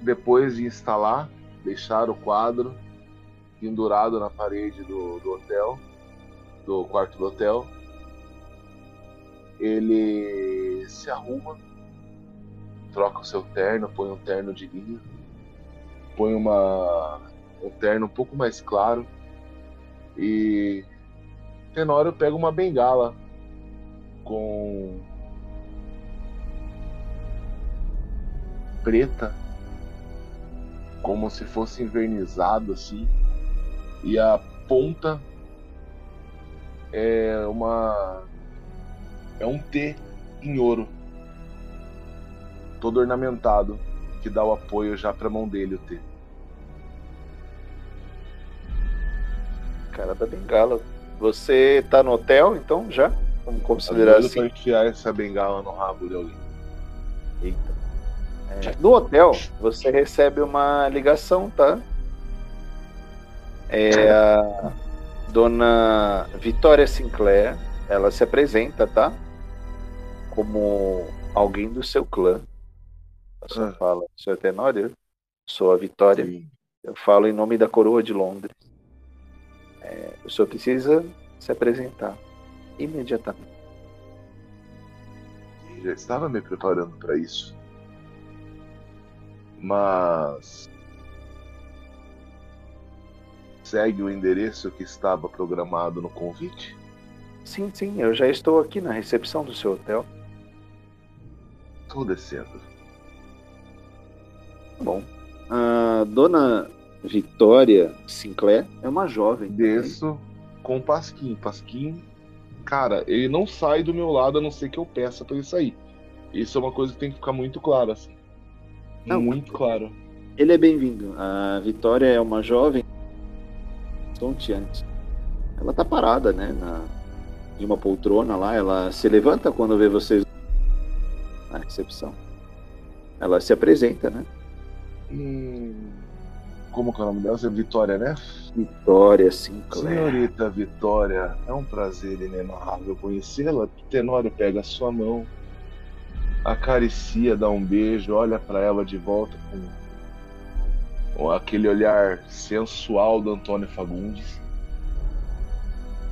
Speaker 5: depois de instalar, deixar o quadro pendurado na parede do, do hotel, do quarto do hotel. Ele se arruma, troca o seu terno, põe um terno de linho, põe uma, um terno um pouco mais claro e Tenório pega uma bengala com preta, como se fosse invernizado assim, e a ponta é uma é um T em ouro, todo ornamentado, que dá o apoio já para a mão dele o T.
Speaker 3: Cara da bengala. Você tá no hotel, então, já? Vamos considerar assim.
Speaker 5: pra enfiar essa bengala no rabo de alguém.
Speaker 3: Eita. É, no hotel, você recebe uma ligação, tá? É a dona Vitória Sinclair. Ela se apresenta, tá? Como alguém do seu clã. A senhora
Speaker 5: Ah.
Speaker 3: fala, senhor Tenório, sou a Vitória.
Speaker 5: Sim.
Speaker 3: Eu falo em nome da coroa de Londres. É, o senhor precisa se apresentar imediatamente.
Speaker 5: Já estava me preparando para isso. Mas segue o endereço que estava programado no convite?
Speaker 3: Sim, sim, eu já estou aqui na recepção do seu hotel.
Speaker 5: Estou descendo.
Speaker 3: Tá Bom. A dona Vitória Sinclair é uma jovem.
Speaker 5: Desço com o Pasquim. Pasquim, cara, ele não sai do meu lado a não ser que eu peça para ele sair. Isso é uma coisa que tem que ficar muito claro, assim.
Speaker 3: Não,
Speaker 5: muito claro.
Speaker 3: Ele é bem-vindo. A Vitória é uma jovem estonteante. Ela tá parada, né? Na, de uma poltrona lá. Ela se levanta quando vê vocês na recepção. Ela se apresenta, né?
Speaker 5: Hum, como que é o nome dela? Você é Vitória, né?
Speaker 3: Vitória Sinclair.
Speaker 5: Senhorita Vitória, é um prazer inenarrável conhecê-la. Tenório pega a sua mão, acaricia, dá um beijo, olha para ela de volta com com aquele olhar sensual do Antônio Fagundes.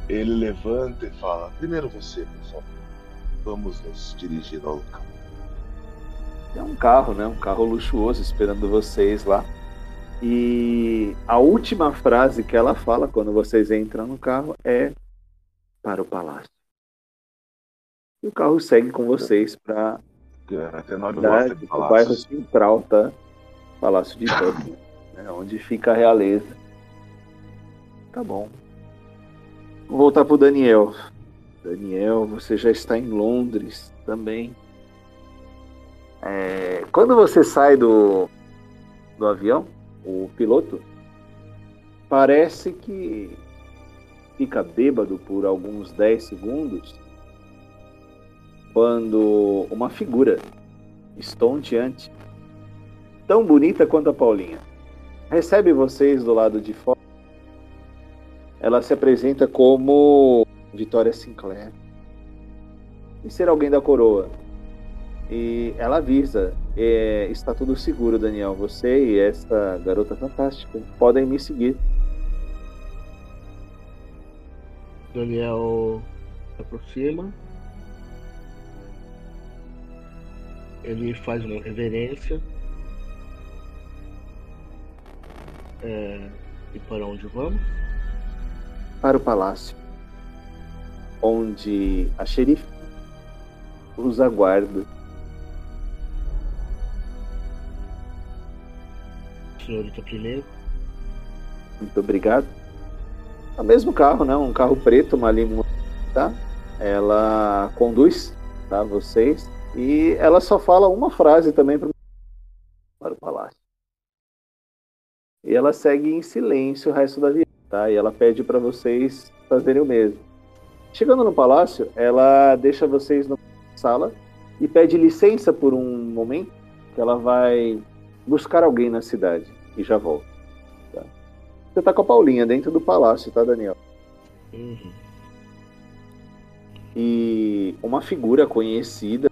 Speaker 5: Ele levanta e fala: Primeiro você, por favor. Vamos nos dirigir ao local.
Speaker 3: É um carro, né? Um carro luxuoso esperando vocês lá. E a última frase que ela fala quando vocês entram no carro é para o palácio. E o carro segue com vocês para o bairro central, tá? Palácio de Buckingham, né, onde fica a realeza. Tá bom. Vou voltar pro Daniel. Daniel, você já está em Londres também. É, quando você sai do, do avião, o piloto parece que fica bêbado por alguns 10 segundos quando uma figura estonteante, tão bonita quanto a Paulinha, recebe vocês do lado de fora. Ela se apresenta como Vitória Sinclair. E ser alguém da coroa. E ela avisa: é, está tudo seguro, Daniel. Você e essa garota fantástica podem me seguir.
Speaker 4: Daniel se aproxima. Ele faz uma reverência. É, e para onde vamos?
Speaker 3: para o palácio, onde a xerife os aguarda.
Speaker 4: Senhorita primeiro.
Speaker 3: Muito obrigado. É o mesmo carro, né? Um carro preto, uma limusine, tá? Ela conduz, tá? Vocês. E ela só fala uma frase também pro- para o palácio. E ela segue em silêncio o resto da viagem, tá? E ela pede para vocês fazerem o mesmo. Chegando no palácio, ela deixa vocês na sala e pede licença por um momento, que ela vai buscar alguém na cidade e já volta. Tá? Você tá com a Paulinha dentro do palácio, tá, Daniel?
Speaker 4: Uhum.
Speaker 3: E uma figura conhecida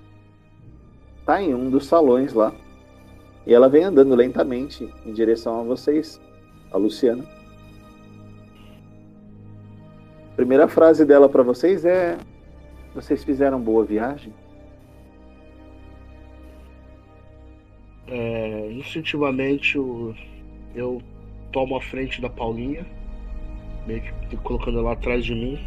Speaker 3: tá em um dos salões lá. E ela vem andando lentamente em direção a vocês, a Luciana. A primeira frase dela para vocês é: Vocês fizeram boa viagem?
Speaker 4: É, instintivamente eu, eu tomo a frente da Paulinha, meio que colocando ela atrás de mim.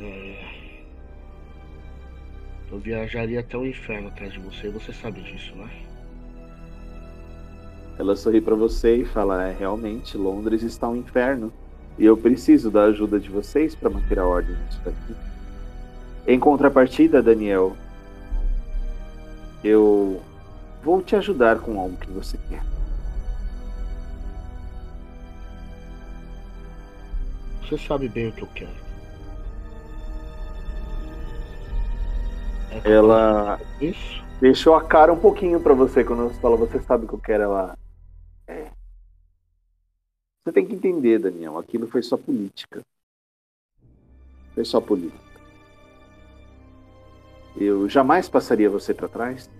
Speaker 4: É, eu viajaria até o inferno atrás de você, você sabe disso, né?
Speaker 3: Ela sorri para você e fala: É, realmente, Londres está um inferno. E eu preciso da ajuda de vocês para manter a ordem nisso daqui. Em contrapartida, Daniel, eu vou te ajudar com algo que você quer.
Speaker 4: Você sabe bem o que eu quero. É
Speaker 3: Ela
Speaker 4: Isso?
Speaker 3: deixou a cara um pouquinho para você quando você fala: Você sabe o que eu quero? Ela. É. Você tem que entender, Daniel, aquilo foi só política. Foi só política. Eu jamais passaria você para trás.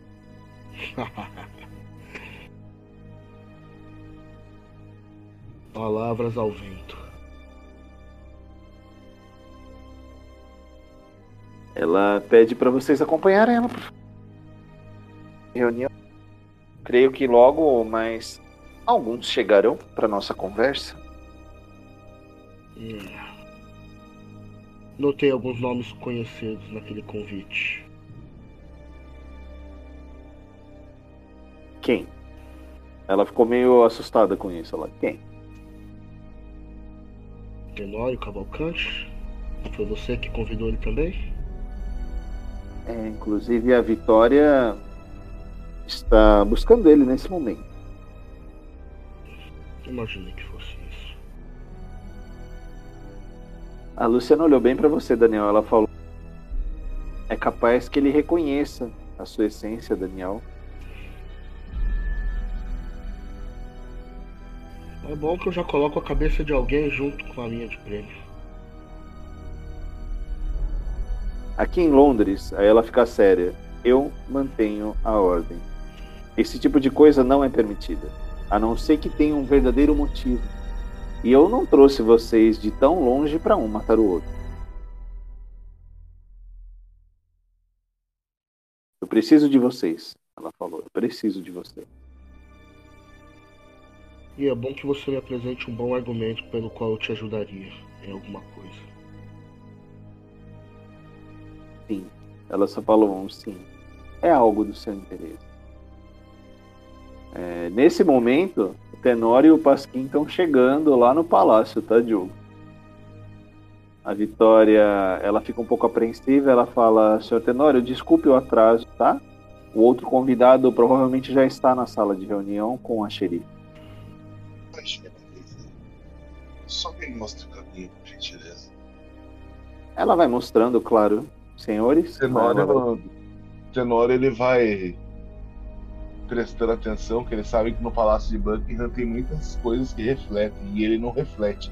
Speaker 3: [LAUGHS]
Speaker 4: Palavras ao vento.
Speaker 3: Ela pede para vocês acompanharem ela. Reunião. Creio que logo mais alguns chegarão para nossa conversa.
Speaker 4: Hum. Notei alguns nomes conhecidos naquele convite.
Speaker 3: Quem? Ela ficou meio assustada com isso. Ela, quem?
Speaker 4: Tenório Cavalcante? Foi você que convidou ele também?
Speaker 3: É, inclusive a Vitória está buscando ele nesse momento.
Speaker 4: Imaginei que fosse isso.
Speaker 3: A Luciana olhou bem para você, Daniel. Ela falou: É capaz que ele reconheça a sua essência, Daniel.
Speaker 4: É bom que eu já coloco a cabeça de alguém junto com a minha de prêmio.
Speaker 3: Aqui em Londres, aí ela fica séria. Eu mantenho a ordem. Esse tipo de coisa não é permitida, a não ser que tenha um verdadeiro motivo. E eu não trouxe vocês de tão longe para um matar o outro. Eu preciso de vocês, ela falou. Eu preciso de vocês.
Speaker 4: E é bom que você me apresente um bom argumento pelo qual eu te ajudaria em alguma coisa.
Speaker 3: sim. Ela só falou um sim. É algo do seu interesse. É, nesse momento, o Tenório e o Pasquim estão chegando lá no palácio, tá, Diogo? A Vitória, ela fica um pouco apreensiva, ela fala, senhor Tenório, desculpe o atraso, tá? O outro convidado provavelmente já está na sala de reunião com a xerife.
Speaker 5: Só me mostra o caminho, por gentileza.
Speaker 3: Ela vai mostrando, claro, senhores.
Speaker 5: Tenório, Tenório ele vai prestando atenção, que ele sabe que no Palácio de Buckingham tem muitas coisas que refletem e ele não reflete.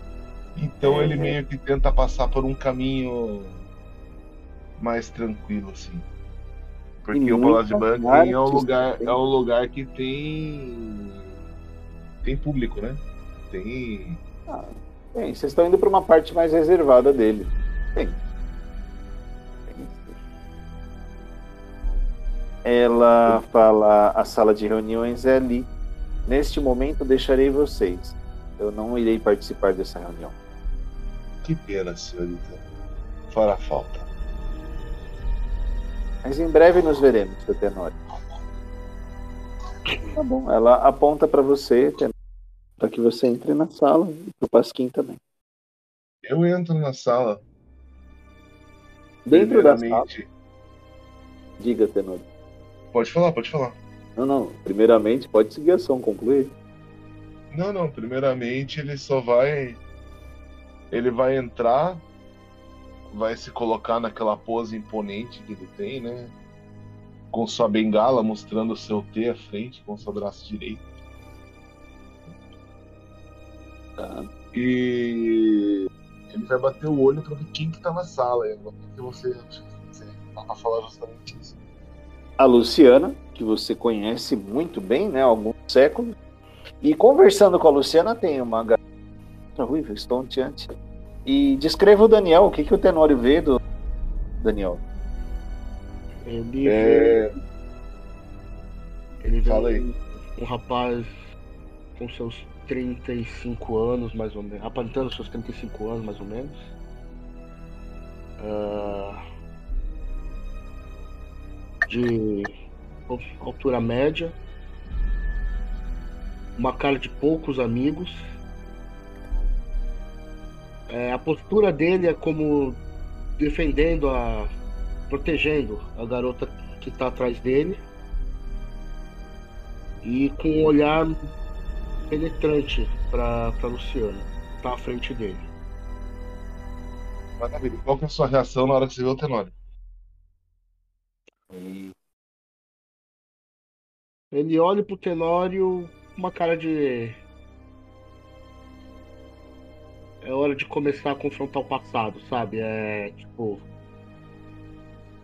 Speaker 5: Então
Speaker 3: É.
Speaker 5: ele meio que tenta passar por um caminho mais tranquilo, assim. Porque o Palácio de Buckingham é um lugar,
Speaker 3: tem.
Speaker 5: é um lugar que tem tem público, né? Tem
Speaker 3: Bem, vocês estão indo para uma parte mais reservada dele. Bem. Ela fala: a sala de reuniões é ali. Neste momento deixarei vocês. Eu não irei participar dessa reunião.
Speaker 5: que pena, senhorita. Fará falta.
Speaker 3: Mas em breve nos veremos, seu Tenório. Tá bom. Ela aponta para você, para que você entre na sala e pro Pasquim também.
Speaker 5: Eu entro na sala.
Speaker 3: Dentro da sala,
Speaker 5: primeiramente-
Speaker 3: diga, Tenório.
Speaker 5: Pode falar, pode falar.
Speaker 3: Não, não. Primeiramente, pode seguir a ação, concluir.
Speaker 5: Não, não. Primeiramente ele só vai. Ele vai entrar, vai se colocar naquela pose imponente que ele tem, né? Com sua bengala mostrando o seu T à frente, com seu braço direito.
Speaker 3: Tá.
Speaker 5: E ele vai bater o olho pra ver quem que tá na sala. Que você, você tá pra falar justamente isso.
Speaker 3: a Luciana, que você conhece muito bem, né, há alguns séculos. E conversando com a Luciana tem uma garota ruiva, estonteante. E descreva o Daniel, o que, que o Tenório vê do Daniel?
Speaker 4: Ele
Speaker 5: É,
Speaker 4: vê, ele vê
Speaker 5: fala aí.
Speaker 4: um rapaz com seus 35 anos, mais ou menos, aparentando seus 35 anos, mais ou menos. Ah, de al- altura média. Uma cara de poucos amigos. É, a postura dele é como defendendo a. protegendo a garota que está atrás dele. E com um olhar penetrante para Luciano, tá à frente dele.
Speaker 5: Maravilha. Qual que é a sua reação na hora que você vê o Tenório?
Speaker 4: Ele olha pro Tenório com uma cara de. É hora de começar a confrontar o passado, sabe? É tipo.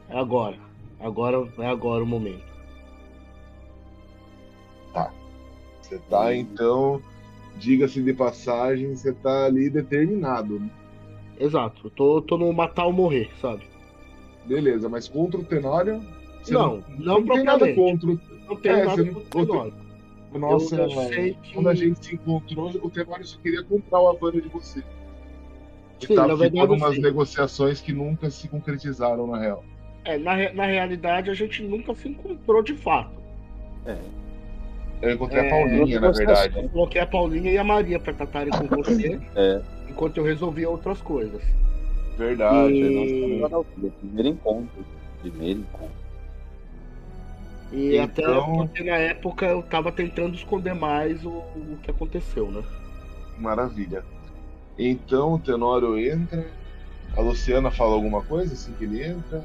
Speaker 4: É agora. Agora é agora o momento.
Speaker 5: Você tá, então, diga-se de passagem, você tá ali determinado. né?
Speaker 4: Exato. Eu tô, tô no matar ou morrer, sabe?
Speaker 5: Beleza, mas contra o Tenório. você
Speaker 4: Não, não
Speaker 5: tem nada contra. o-
Speaker 4: Não tem
Speaker 5: É,
Speaker 4: nada
Speaker 5: não-
Speaker 4: contra o Tenório.
Speaker 5: Nossa,
Speaker 4: eu, eu sei que.
Speaker 5: quando a gente se encontrou, o Tenório só queria comprar o Havana de você. E
Speaker 4: Sim,
Speaker 5: tá,
Speaker 4: na verdade,
Speaker 5: umas
Speaker 4: sim.
Speaker 5: negociações que nunca se concretizaram, na real.
Speaker 4: É, na, na realidade, a gente nunca se encontrou de fato.
Speaker 5: Eu encontrei
Speaker 4: É,
Speaker 5: a Paulinha, na verdade.
Speaker 4: Eu coloquei a Paulinha e a Maria pra tratarem com você, [LAUGHS]
Speaker 3: É.
Speaker 4: enquanto eu resolvia outras coisas.
Speaker 5: Verdade.
Speaker 4: E-
Speaker 5: nossa,
Speaker 3: Primeiro encontro. Primeiro encontro.
Speaker 4: E
Speaker 5: Então-
Speaker 4: até porque na época eu tava tentando esconder mais o, o que aconteceu, né?
Speaker 5: Maravilha. Então o Tenório entra. A Luciana fala alguma coisa assim que ele entra.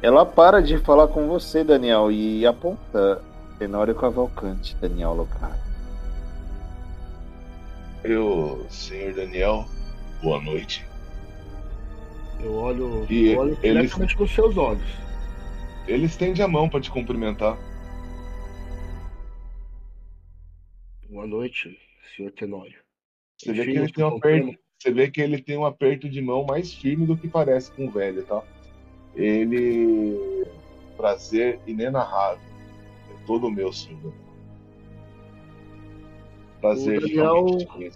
Speaker 3: Ela para de falar com você, Daniel, e aponta Tenório Cavalcante, Daniel Lockhart.
Speaker 5: Eu, senhor Daniel, boa noite.
Speaker 4: Eu olho,
Speaker 5: E
Speaker 4: eu olho
Speaker 5: eles-
Speaker 4: diretamente nos seus olhos.
Speaker 5: Ele estende a mão para te cumprimentar.
Speaker 4: Boa noite, senhor Tenório.
Speaker 5: Você vê, que ele tem um aperto, você vê que ele tem um aperto de mão mais firme do que parece com o velho, tá? Ele. Prazer inenarrável. Todo meu, senhor. Prazer
Speaker 4: O Daniel-.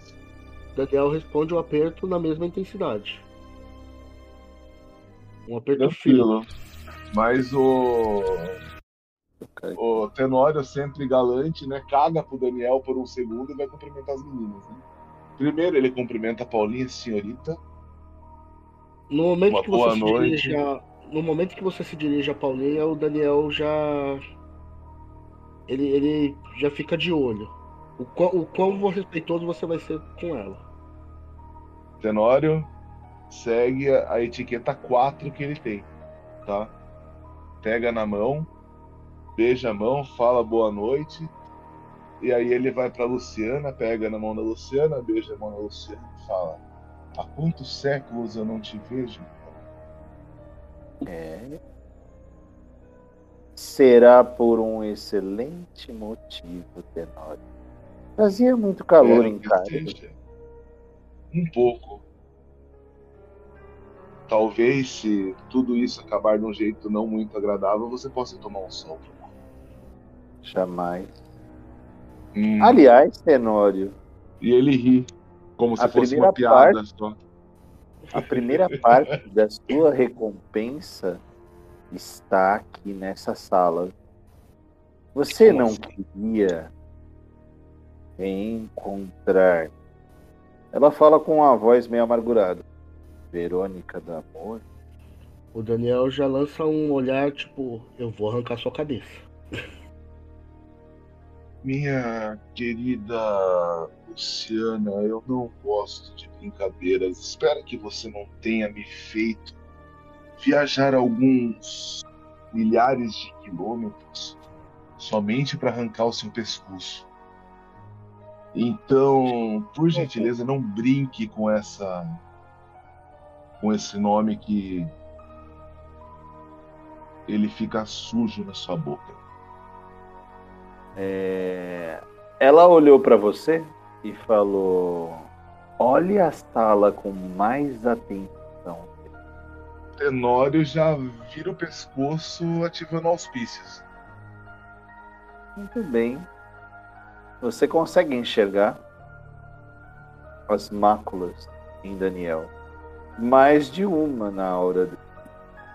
Speaker 4: Daniel responde o aperto na mesma intensidade. Um aperto fino.
Speaker 5: Mas o. O Tenório, sempre galante, né? Caga pro Daniel por um segundo e vai cumprimentar as meninas. Né? Primeiro ele cumprimenta a Paulinha, senhorita.
Speaker 4: No momento
Speaker 5: Uma
Speaker 4: que você
Speaker 5: boa
Speaker 4: se
Speaker 5: noite.
Speaker 4: dirige a, no momento que você se dirige a Paulinha, o Daniel já ele, ele já fica de olho. O quão, o quão respeitoso você vai ser com ela.
Speaker 5: Tenório segue a a etiqueta 4 que ele tem, tá? Pega na mão, beija a mão, fala boa noite. E aí ele vai pra Luciana, pega na mão da Luciana, beija a mão da Luciana e fala: Há quantos séculos eu não te vejo?
Speaker 3: É. Será por um excelente motivo, Tenório. Fazia muito calor
Speaker 5: Espero
Speaker 3: em casa.
Speaker 5: Um pouco. Talvez, se tudo isso acabar de um jeito não muito agradável, você possa tomar um sol.
Speaker 3: Jamais.
Speaker 5: Hum,
Speaker 3: Aliás, Tenório,
Speaker 5: E ele ri, como se fosse uma piada só.
Speaker 3: a primeira parte [LAUGHS] da sua recompensa está aqui nessa sala. Você não
Speaker 5: assim?
Speaker 3: queria encontrar. Ela fala com uma voz meio amargurada. Verônica do Amor.
Speaker 4: O Daniel já lança um olhar tipo, eu vou arrancar sua cabeça. [LAUGHS]
Speaker 5: Minha querida Luciana, eu não gosto de brincadeiras. Espero que você não tenha me feito viajar alguns milhares de quilômetros somente para arrancar o seu pescoço. Então, por gentileza, não brinque com essa com esse nome que ele fica sujo na sua boca.
Speaker 3: É, Ela olhou para você e falou: Olhe a sala com mais atenção.
Speaker 5: Tenório já vira o pescoço ativando auspícios.
Speaker 3: Muito bem. Você consegue enxergar as máculas em Daniel. Mais de uma na aura dele.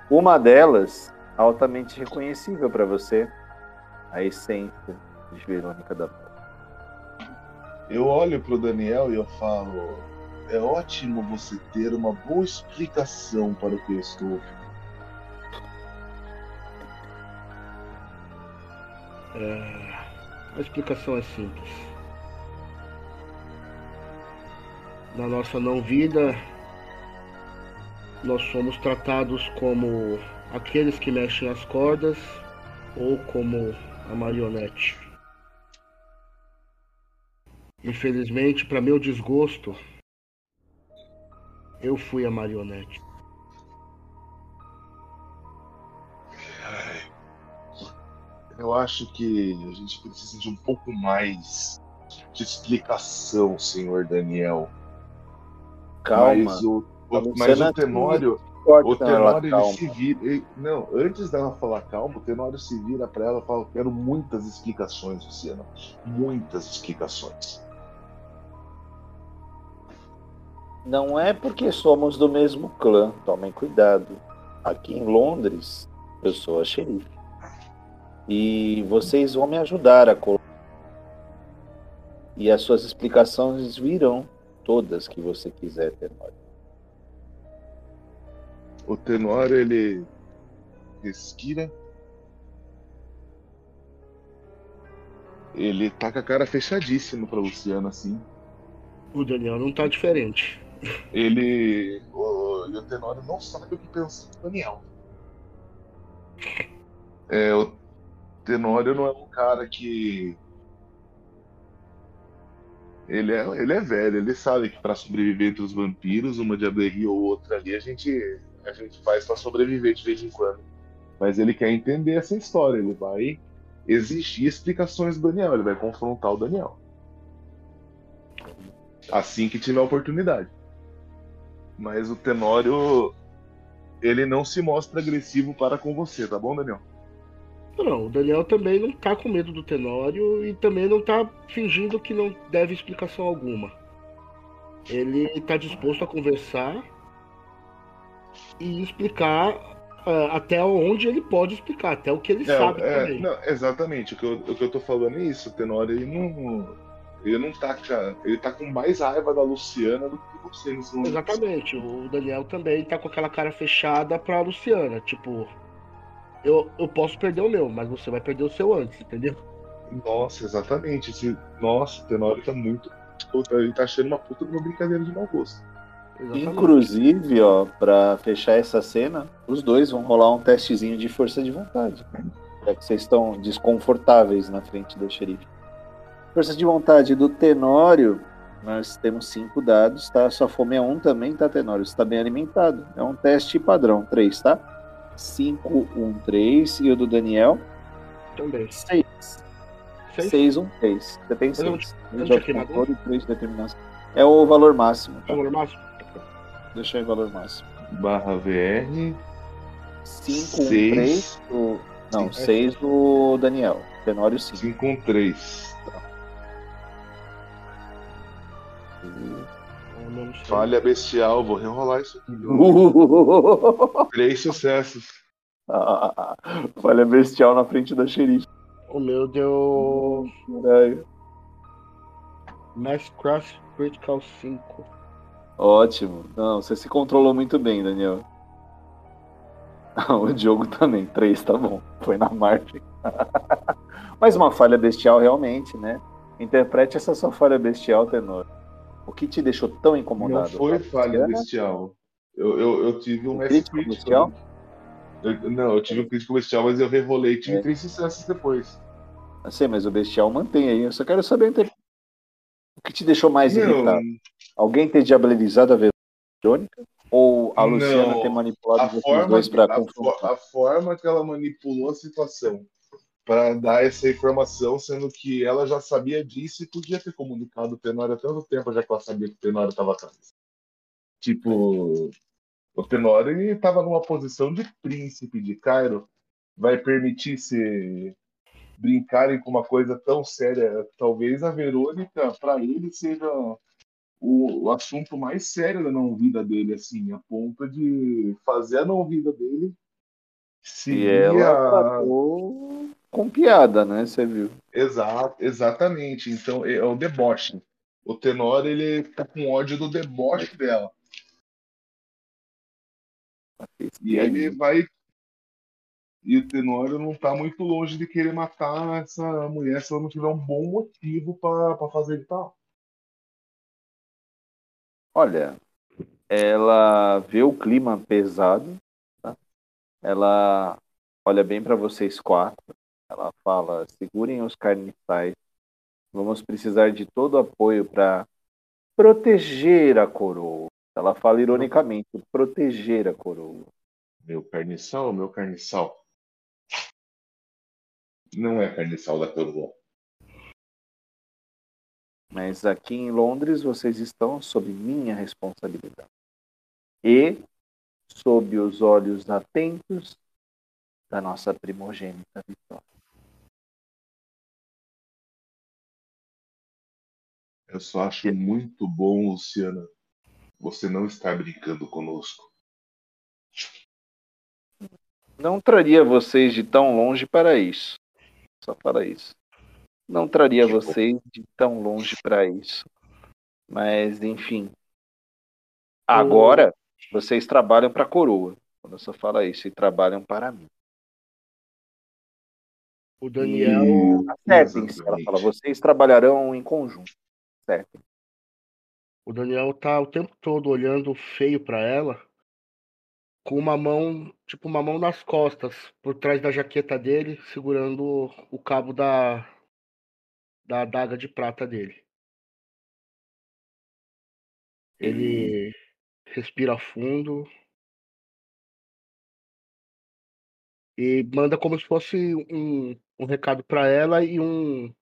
Speaker 3: Uma delas altamente reconhecível para você. A essência de Verônica da Morte.
Speaker 5: Eu olho pro Daniel e eu falo: é ótimo você ter uma boa explicação para o que eu estou ouvindo.
Speaker 4: É, a explicação é simples. Na nossa não vida, nós somos tratados como aqueles que mexem as cordas ou como a marionete. Infelizmente, para meu desgosto, eu fui a marionete.
Speaker 5: Eu acho que a gente precisa de um pouco mais de explicação, senhor Daniel.
Speaker 3: Calma.
Speaker 5: Mas o, o- mas o Tenório, o
Speaker 3: ela,
Speaker 5: Tenório ele se vira. ele- não, antes dela falar calma, o Tenório se vira para ela e fala: Quero muitas explicações, Luciana. Muitas explicações.
Speaker 3: Não é porque somos do mesmo clã, tomem cuidado. Aqui em Londres, eu sou a xerife. E vocês vão me ajudar a col... E as suas explicações virão, todas que você quiser, Tenório.
Speaker 5: O Tenório ele respira. Ele tá com a cara fechadíssima pra Luciana, assim.
Speaker 4: O Daniel não tá diferente.
Speaker 5: Ele. O, e o Tenório não sabe o que pensa do Daniel. É, o Tenório não é um cara que. Ele é, ele é velho, ele sabe que para sobreviver entre os vampiros, uma diableria ou outra ali, a gente, a gente faz para sobreviver de vez em quando. Mas ele quer entender essa história, ele vai exigir explicações do Daniel, ele vai confrontar o Daniel. Assim que tiver oportunidade. Mas o Tenório, ele não se mostra agressivo para com você, tá bom, Daniel?
Speaker 4: Não, o Daniel também não tá com medo do Tenório e também não tá fingindo que não deve explicação alguma. Ele tá disposto a conversar e explicar uh, até onde ele pode explicar, até o que ele
Speaker 5: É,
Speaker 4: sabe
Speaker 5: é,
Speaker 4: também.
Speaker 5: não, exatamente, o que, eu, o que eu tô falando é isso, o Tenório ele não. Ele não tá. ca- Ele tá com mais raiva da Luciana do que você nesse momento.
Speaker 4: Exatamente, o Daniel também tá com aquela cara fechada pra Luciana, tipo, eu, eu posso perder o meu, mas você vai perder o seu antes, entendeu?
Speaker 5: Nossa, exatamente. Esse, nossa, o Tenório tá muito. Ele tá achando uma puta de uma brincadeira de mau gosto.
Speaker 4: Exatamente.
Speaker 3: Inclusive, ó, pra fechar essa cena, os dois vão rolar um testezinho de força de vontade. Já que vocês estão desconfortáveis na frente do xerife. Força de vontade do Tenório, nós temos cinco dados, tá? Sua fome é um também, tá, Tenório? Você tá bem alimentado. É um teste padrão, três, tá? 5, 1, 3. E o do Daniel,
Speaker 4: Também.
Speaker 3: 6.
Speaker 4: Seis?
Speaker 3: 6, 1, 3. Você tem
Speaker 4: eu não
Speaker 3: 6.
Speaker 4: eu não
Speaker 3: de
Speaker 4: tinha queimado
Speaker 3: controle e 3 de determinação. É o valor máximo, tá?
Speaker 4: Valor máximo?
Speaker 3: Deixa aí o valor máximo.
Speaker 5: Barra VR.
Speaker 3: 5, 1,
Speaker 5: Seis.
Speaker 3: 3. O... Não,
Speaker 4: Sim.
Speaker 3: 6 do Daniel. Tenório 5.
Speaker 5: 5 com 3. Falha bestial, vou rerolar isso aqui. [LAUGHS] Três sucessos. [LAUGHS]
Speaker 3: Falha bestial na frente da xerife.
Speaker 4: O meu deu
Speaker 3: Caralho.
Speaker 4: Mass Crash Critical 5.
Speaker 3: Ótimo. Não, você se controlou muito bem, Daniel. [LAUGHS] O Diogo também. 3, tá bom. Foi na margem. Mas uma falha bestial realmente, né? Interprete essa sua falha bestial, Tenor. O que te deixou tão
Speaker 5: Não
Speaker 3: incomodado?
Speaker 5: foi falha bestial. Eu, eu, eu tive um
Speaker 3: crítico
Speaker 5: crítico. Eu- não, eu tive um crítico bestial, mas eu rerolei e tive
Speaker 3: É.
Speaker 5: três sucessos depois.
Speaker 3: Eu sei, mas o bestial mantém aí. Eu só quero saber inter- o que te deixou mais
Speaker 5: Não,
Speaker 3: irritado. Alguém ter diabilizado a Verônica? Ou a Luciana
Speaker 5: Não,
Speaker 3: ter manipulado
Speaker 5: a
Speaker 3: vocês dois
Speaker 5: que,
Speaker 3: pra
Speaker 5: a, fo-
Speaker 3: confrontar?
Speaker 5: a forma que ela manipulou a situação para dar essa informação, sendo que ela já sabia disso e podia ter comunicado o Tenório há tanto tempo, já que ela sabia que o Tenório estava atrás. Tipo, o Tenório estava numa posição de príncipe de Cairo, vai permitir se brincarem com uma coisa tão séria. Talvez a Verônica, para ele, seja o, assunto mais sério da não vida dele, assim, a ponto de fazer a não vida dele
Speaker 3: E
Speaker 5: seguir
Speaker 3: ela
Speaker 5: a...
Speaker 3: tratou com piada, né? Você viu?
Speaker 5: Exa exatamente. Então é o deboche. O Tenor ele tá com ódio do deboche dela. E ele vai. E o Tenório não tá muito longe de querer matar essa mulher se ela não tiver um bom motivo pra pra fazer ele tá.
Speaker 3: Olha, ela vê o clima pesado, tá? Ela olha bem para vocês quatro. Ela fala: segurem os carniçais. Vamos precisar de todo o apoio para proteger a coroa. Ela fala ironicamente: proteger a coroa.
Speaker 5: Meu carniçal, meu carniçal. Não é carniçal da coroa.
Speaker 3: Mas aqui em Londres vocês estão sob minha responsabilidade. E sob os olhos atentos da nossa primogênita Vitória.
Speaker 5: Eu só acho muito bom, Luciana, você não estar brincando conosco.
Speaker 3: Não traria vocês de tão longe para isso. Só para isso. Não traria
Speaker 5: Que bom.
Speaker 3: vocês de tão longe para isso. Mas, enfim. Agora, vocês trabalham para a coroa. Quando eu só falo isso, e trabalham para mim.
Speaker 4: O Daniel.
Speaker 5: E-
Speaker 3: Acertem-se. Ela fala, vocês trabalharão em conjunto. Certo.
Speaker 4: O Daniel tá o tempo todo olhando feio pra ela, com uma mão, tipo uma mão nas costas, por trás da jaqueta dele, segurando o cabo da da adaga de prata dele. Ele respira fundo e manda como se fosse um, um recado pra ela e um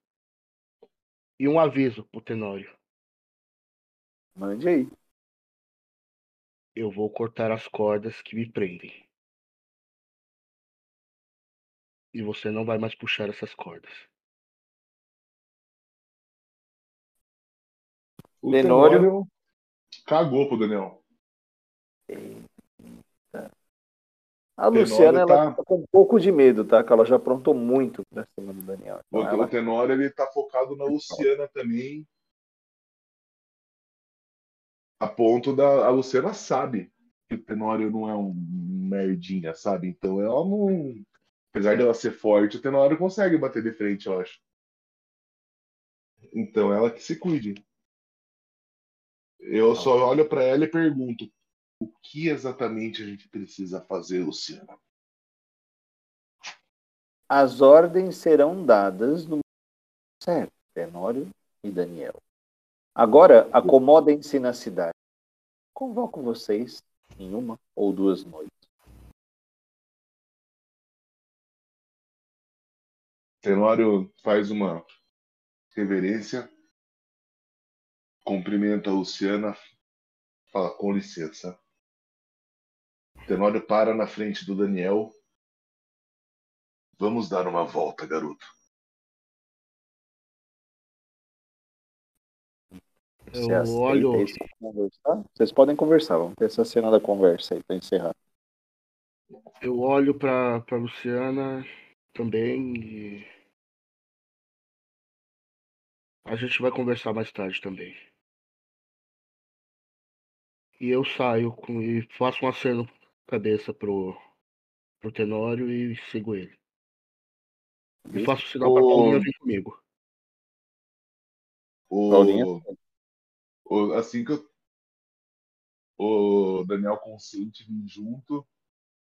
Speaker 4: e um aviso pro Tenório.
Speaker 3: Mande aí.
Speaker 4: Eu vou cortar as cordas que me prendem. E você não vai mais puxar essas cordas.
Speaker 5: O
Speaker 3: Tenório.
Speaker 5: Tenório cagou pro Daniel.
Speaker 3: A Luciana, ela tá com um pouco de medo, tá? Que ela já aprontou muito pra cima do Daniel.
Speaker 5: Então, o, ela... Tenório, ele tá focado na Luciana também. A ponto da... A Luciana sabe que o Tenório não é um merdinha, sabe? Então ela não... Apesar dela ser forte, o Tenório consegue bater de frente, eu acho. Então ela que se cuide. Eu só olho para ela e pergunto: o que exatamente a gente precisa fazer, Luciana?
Speaker 3: As ordens serão dadas no certo, Tenório e Daniel. Agora, acomodem-se na cidade. Convoco vocês em uma ou duas noites.
Speaker 5: Tenório faz uma reverência, cumprimenta a Luciana, fala com licença. Tenório para na frente do Daniel. Vamos dar uma volta, garoto.
Speaker 4: Eu olho.
Speaker 3: Vocês podem conversar, vamos ter essa cena da conversa aí para encerrar.
Speaker 4: Eu olho para para Luciana também e a gente vai conversar mais tarde também. E eu saio com, e faço um aceno cabeça pro, pro Tenório e sigo ele. E faço o sinal o... pra Paulinha vir comigo.
Speaker 5: O... Paulinha? O... Assim que eu... o Daniel consente vir junto,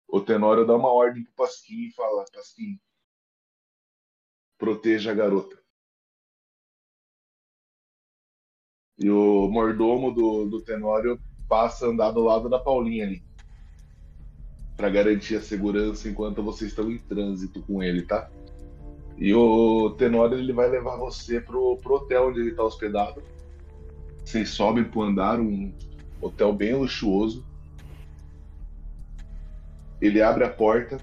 Speaker 5: o Tenório dá uma ordem pro Pasquim e fala, Pasquim, proteja a garota. E o mordomo do, do Tenório passa a andar do lado da Paulinha ali para garantir a segurança enquanto vocês estão em trânsito com ele, tá? E o Tenório ele vai levar você pro, pro hotel onde ele está hospedado. Vocês sobem pro andar, um hotel bem luxuoso. Ele abre a porta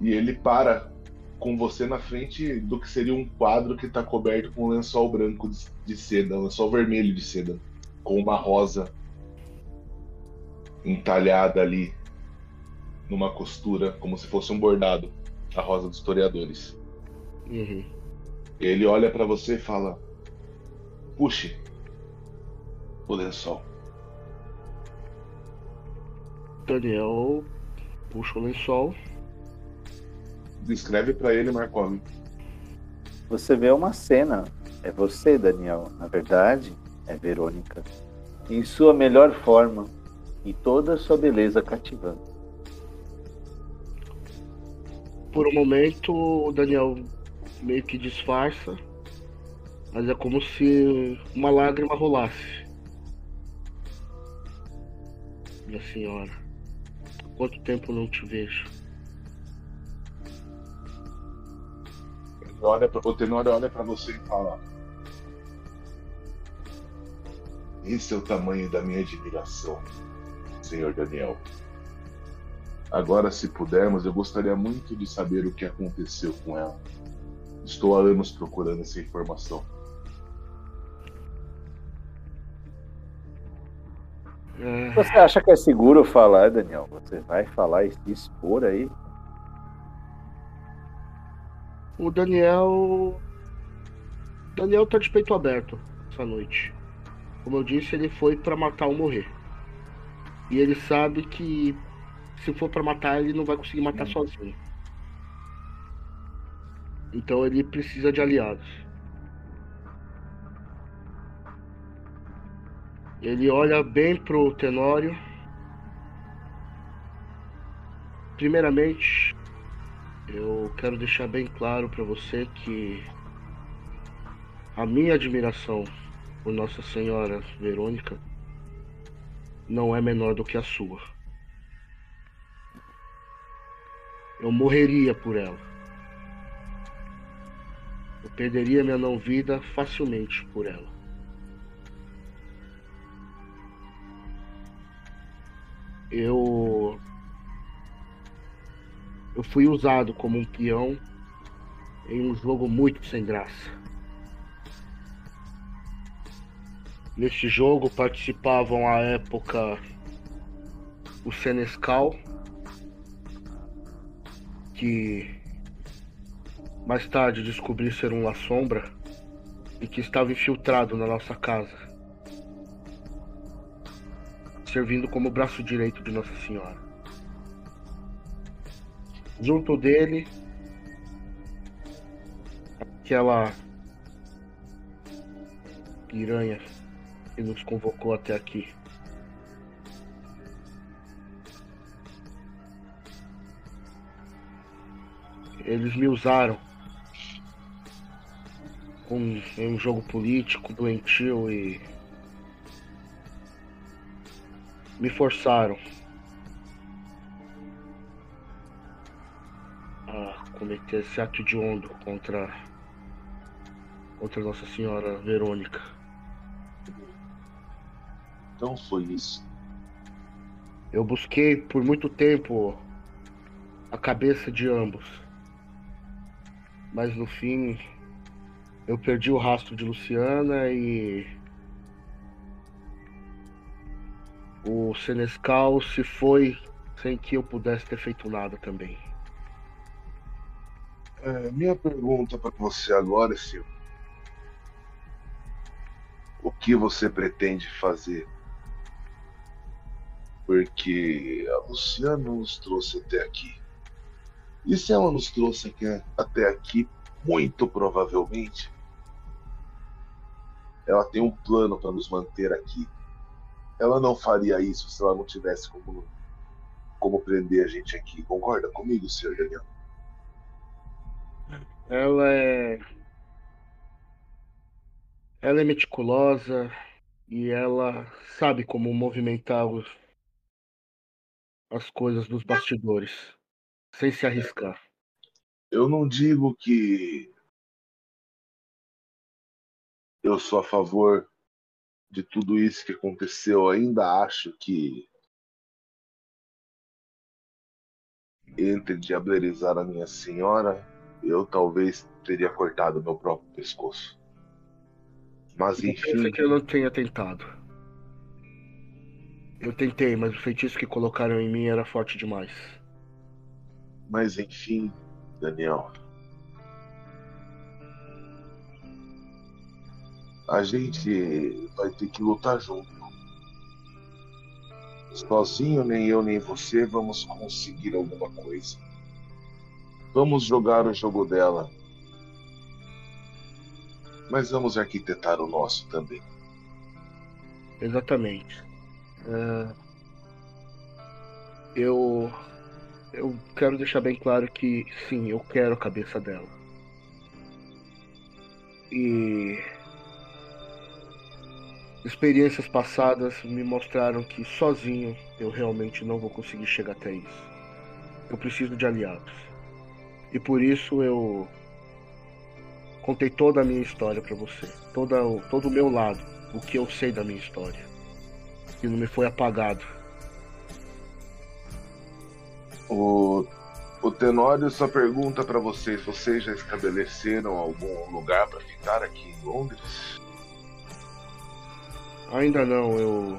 Speaker 5: e ele para com você na frente do que seria um quadro que está coberto com um lençol branco de, de seda, um lençol vermelho de seda, com uma rosa entalhada ali numa costura, como se fosse um bordado, a rosa dos historiadores.
Speaker 4: Uhum.
Speaker 5: Ele olha para você e fala: Puxe o lençol.
Speaker 4: Daniel puxa o lençol.
Speaker 5: Descreve para ele, Markov.
Speaker 3: Você vê uma cena. É você, Daniel. Na verdade, é Verônica. Em sua melhor forma, e toda a sua beleza cativando.
Speaker 4: Por um momento, o Daniel meio que disfarça, mas é como se uma lágrima rolasse. Minha senhora, quanto tempo não te vejo?
Speaker 5: Olha, o Tenório olha para você e fala: Esse é o tamanho da minha admiração senhor Daniel. Agora, se pudermos, eu gostaria muito de saber o que aconteceu com ela. Estou há anos procurando essa informação.
Speaker 3: Você acha que é seguro falar, Daniel? Você vai falar e se expor aí?
Speaker 4: O Daniel. Daniel tá de peito aberto essa noite. Como eu disse, ele foi para matar ou morrer. E ele sabe que se for para matar, ele não vai conseguir matar hum. sozinho. Então ele precisa de aliados. Ele olha bem pro Tenório. Primeiramente, eu quero deixar bem claro para você que a minha admiração por Nossa Senhora Verônica não é menor do que a sua. Eu morreria por ela. Eu perderia minha não vida facilmente por ela. Eu eu fui usado como um peão em um jogo muito sem graça. Neste jogo participavam à época o Senescal, que mais tarde descobri ser um La Sombra e que estava infiltrado na nossa casa, servindo como braço direito de Nossa Senhora. Junto dele, aquela piranha que nos convocou até aqui. Eles me usaram um, um jogo político doentio e me forçaram a cometer esse ato de ondo contra contra Nossa Senhora Verônica.
Speaker 5: Então foi isso.
Speaker 4: Eu busquei por muito tempo a cabeça de ambos. Mas no fim eu perdi o rastro de Luciana e o Senescal se foi sem que eu pudesse ter feito nada também.
Speaker 5: É, minha pergunta para você agora, Silvio. O que você pretende fazer? Porque a Luciana nos trouxe até aqui. E se ela nos trouxe até aqui, muito provavelmente ela tem um plano para nos manter aqui. Ela não faria isso se ela não tivesse como, como prender a gente aqui. Concorda comigo, senhor Daniel?
Speaker 4: Ela é. Ela é meticulosa e ela sabe como movimentar os... as coisas dos bastidores sem se arriscar.
Speaker 5: Eu não digo que eu sou a favor de tudo isso que aconteceu. Ainda acho que entre diablerizar a minha senhora, eu talvez teria cortado meu próprio pescoço. Mas enfim.
Speaker 4: que eu não tenha tentado. Eu tentei, mas o feitiço que colocaram em mim era forte demais.
Speaker 5: Mas enfim, Daniel. a gente vai ter que lutar junto. Sozinho, nem eu nem você vamos conseguir alguma coisa. Vamos jogar o jogo dela. Mas vamos arquitetar o nosso também.
Speaker 4: Exatamente. Uh, eu eu quero deixar bem claro que sim, eu quero a cabeça dela. E Experiências passadas me mostraram que sozinho eu realmente não vou conseguir chegar até isso. Eu preciso de aliados. E por isso eu contei toda a minha história para você, toda, todo o meu lado, o que eu sei da minha história. E não me foi apagado.
Speaker 5: O, o Tenório só pergunta para vocês: vocês já estabeleceram algum lugar para ficar aqui em Londres?
Speaker 4: Ainda não, eu.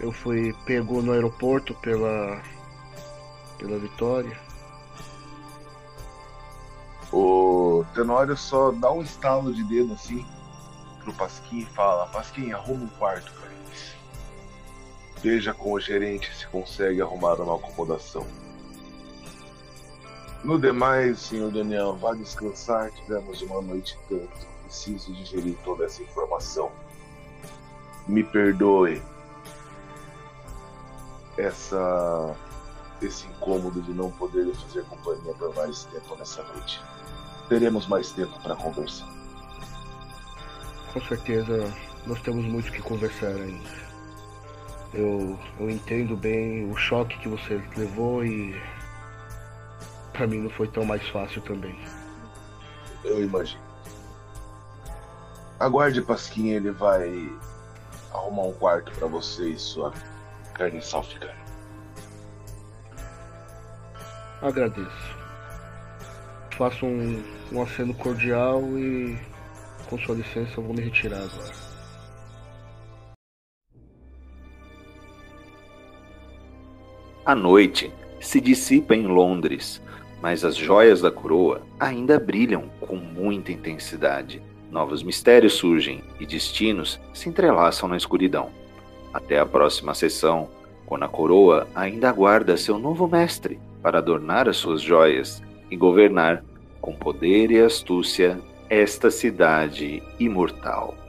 Speaker 4: Eu fui pego no aeroporto pela. pela Vitória.
Speaker 5: O Tenório só dá um estalo de dedo assim pro Pasquim e fala: Pasquim, arruma um quarto pra eles. Veja com o gerente se consegue arrumar uma acomodação. No demais, senhor Daniel, vá descansar. Tivemos uma noite tanto preciso digerir toda essa informação. Me perdoe essa esse incômodo de não poder fazer companhia por mais tempo nessa noite. Teremos mais tempo para conversar.
Speaker 4: Com certeza, nós temos muito que conversar ainda. Eu, eu entendo bem o choque que você levou e para mim não foi tão mais fácil também.
Speaker 5: Eu imagino. Aguarde, Pasquinha, ele vai arrumar um quarto para você e sua carne ficar.
Speaker 4: Agradeço. Faço um, um aceno cordial e, com sua licença, eu vou me retirar agora.
Speaker 3: A noite se dissipa em Londres, mas as joias da coroa ainda brilham com muita intensidade. Novos mistérios surgem e destinos se entrelaçam na escuridão. Até a próxima sessão, quando a coroa ainda aguarda seu novo mestre para adornar as suas joias e governar com poder e astúcia esta cidade imortal.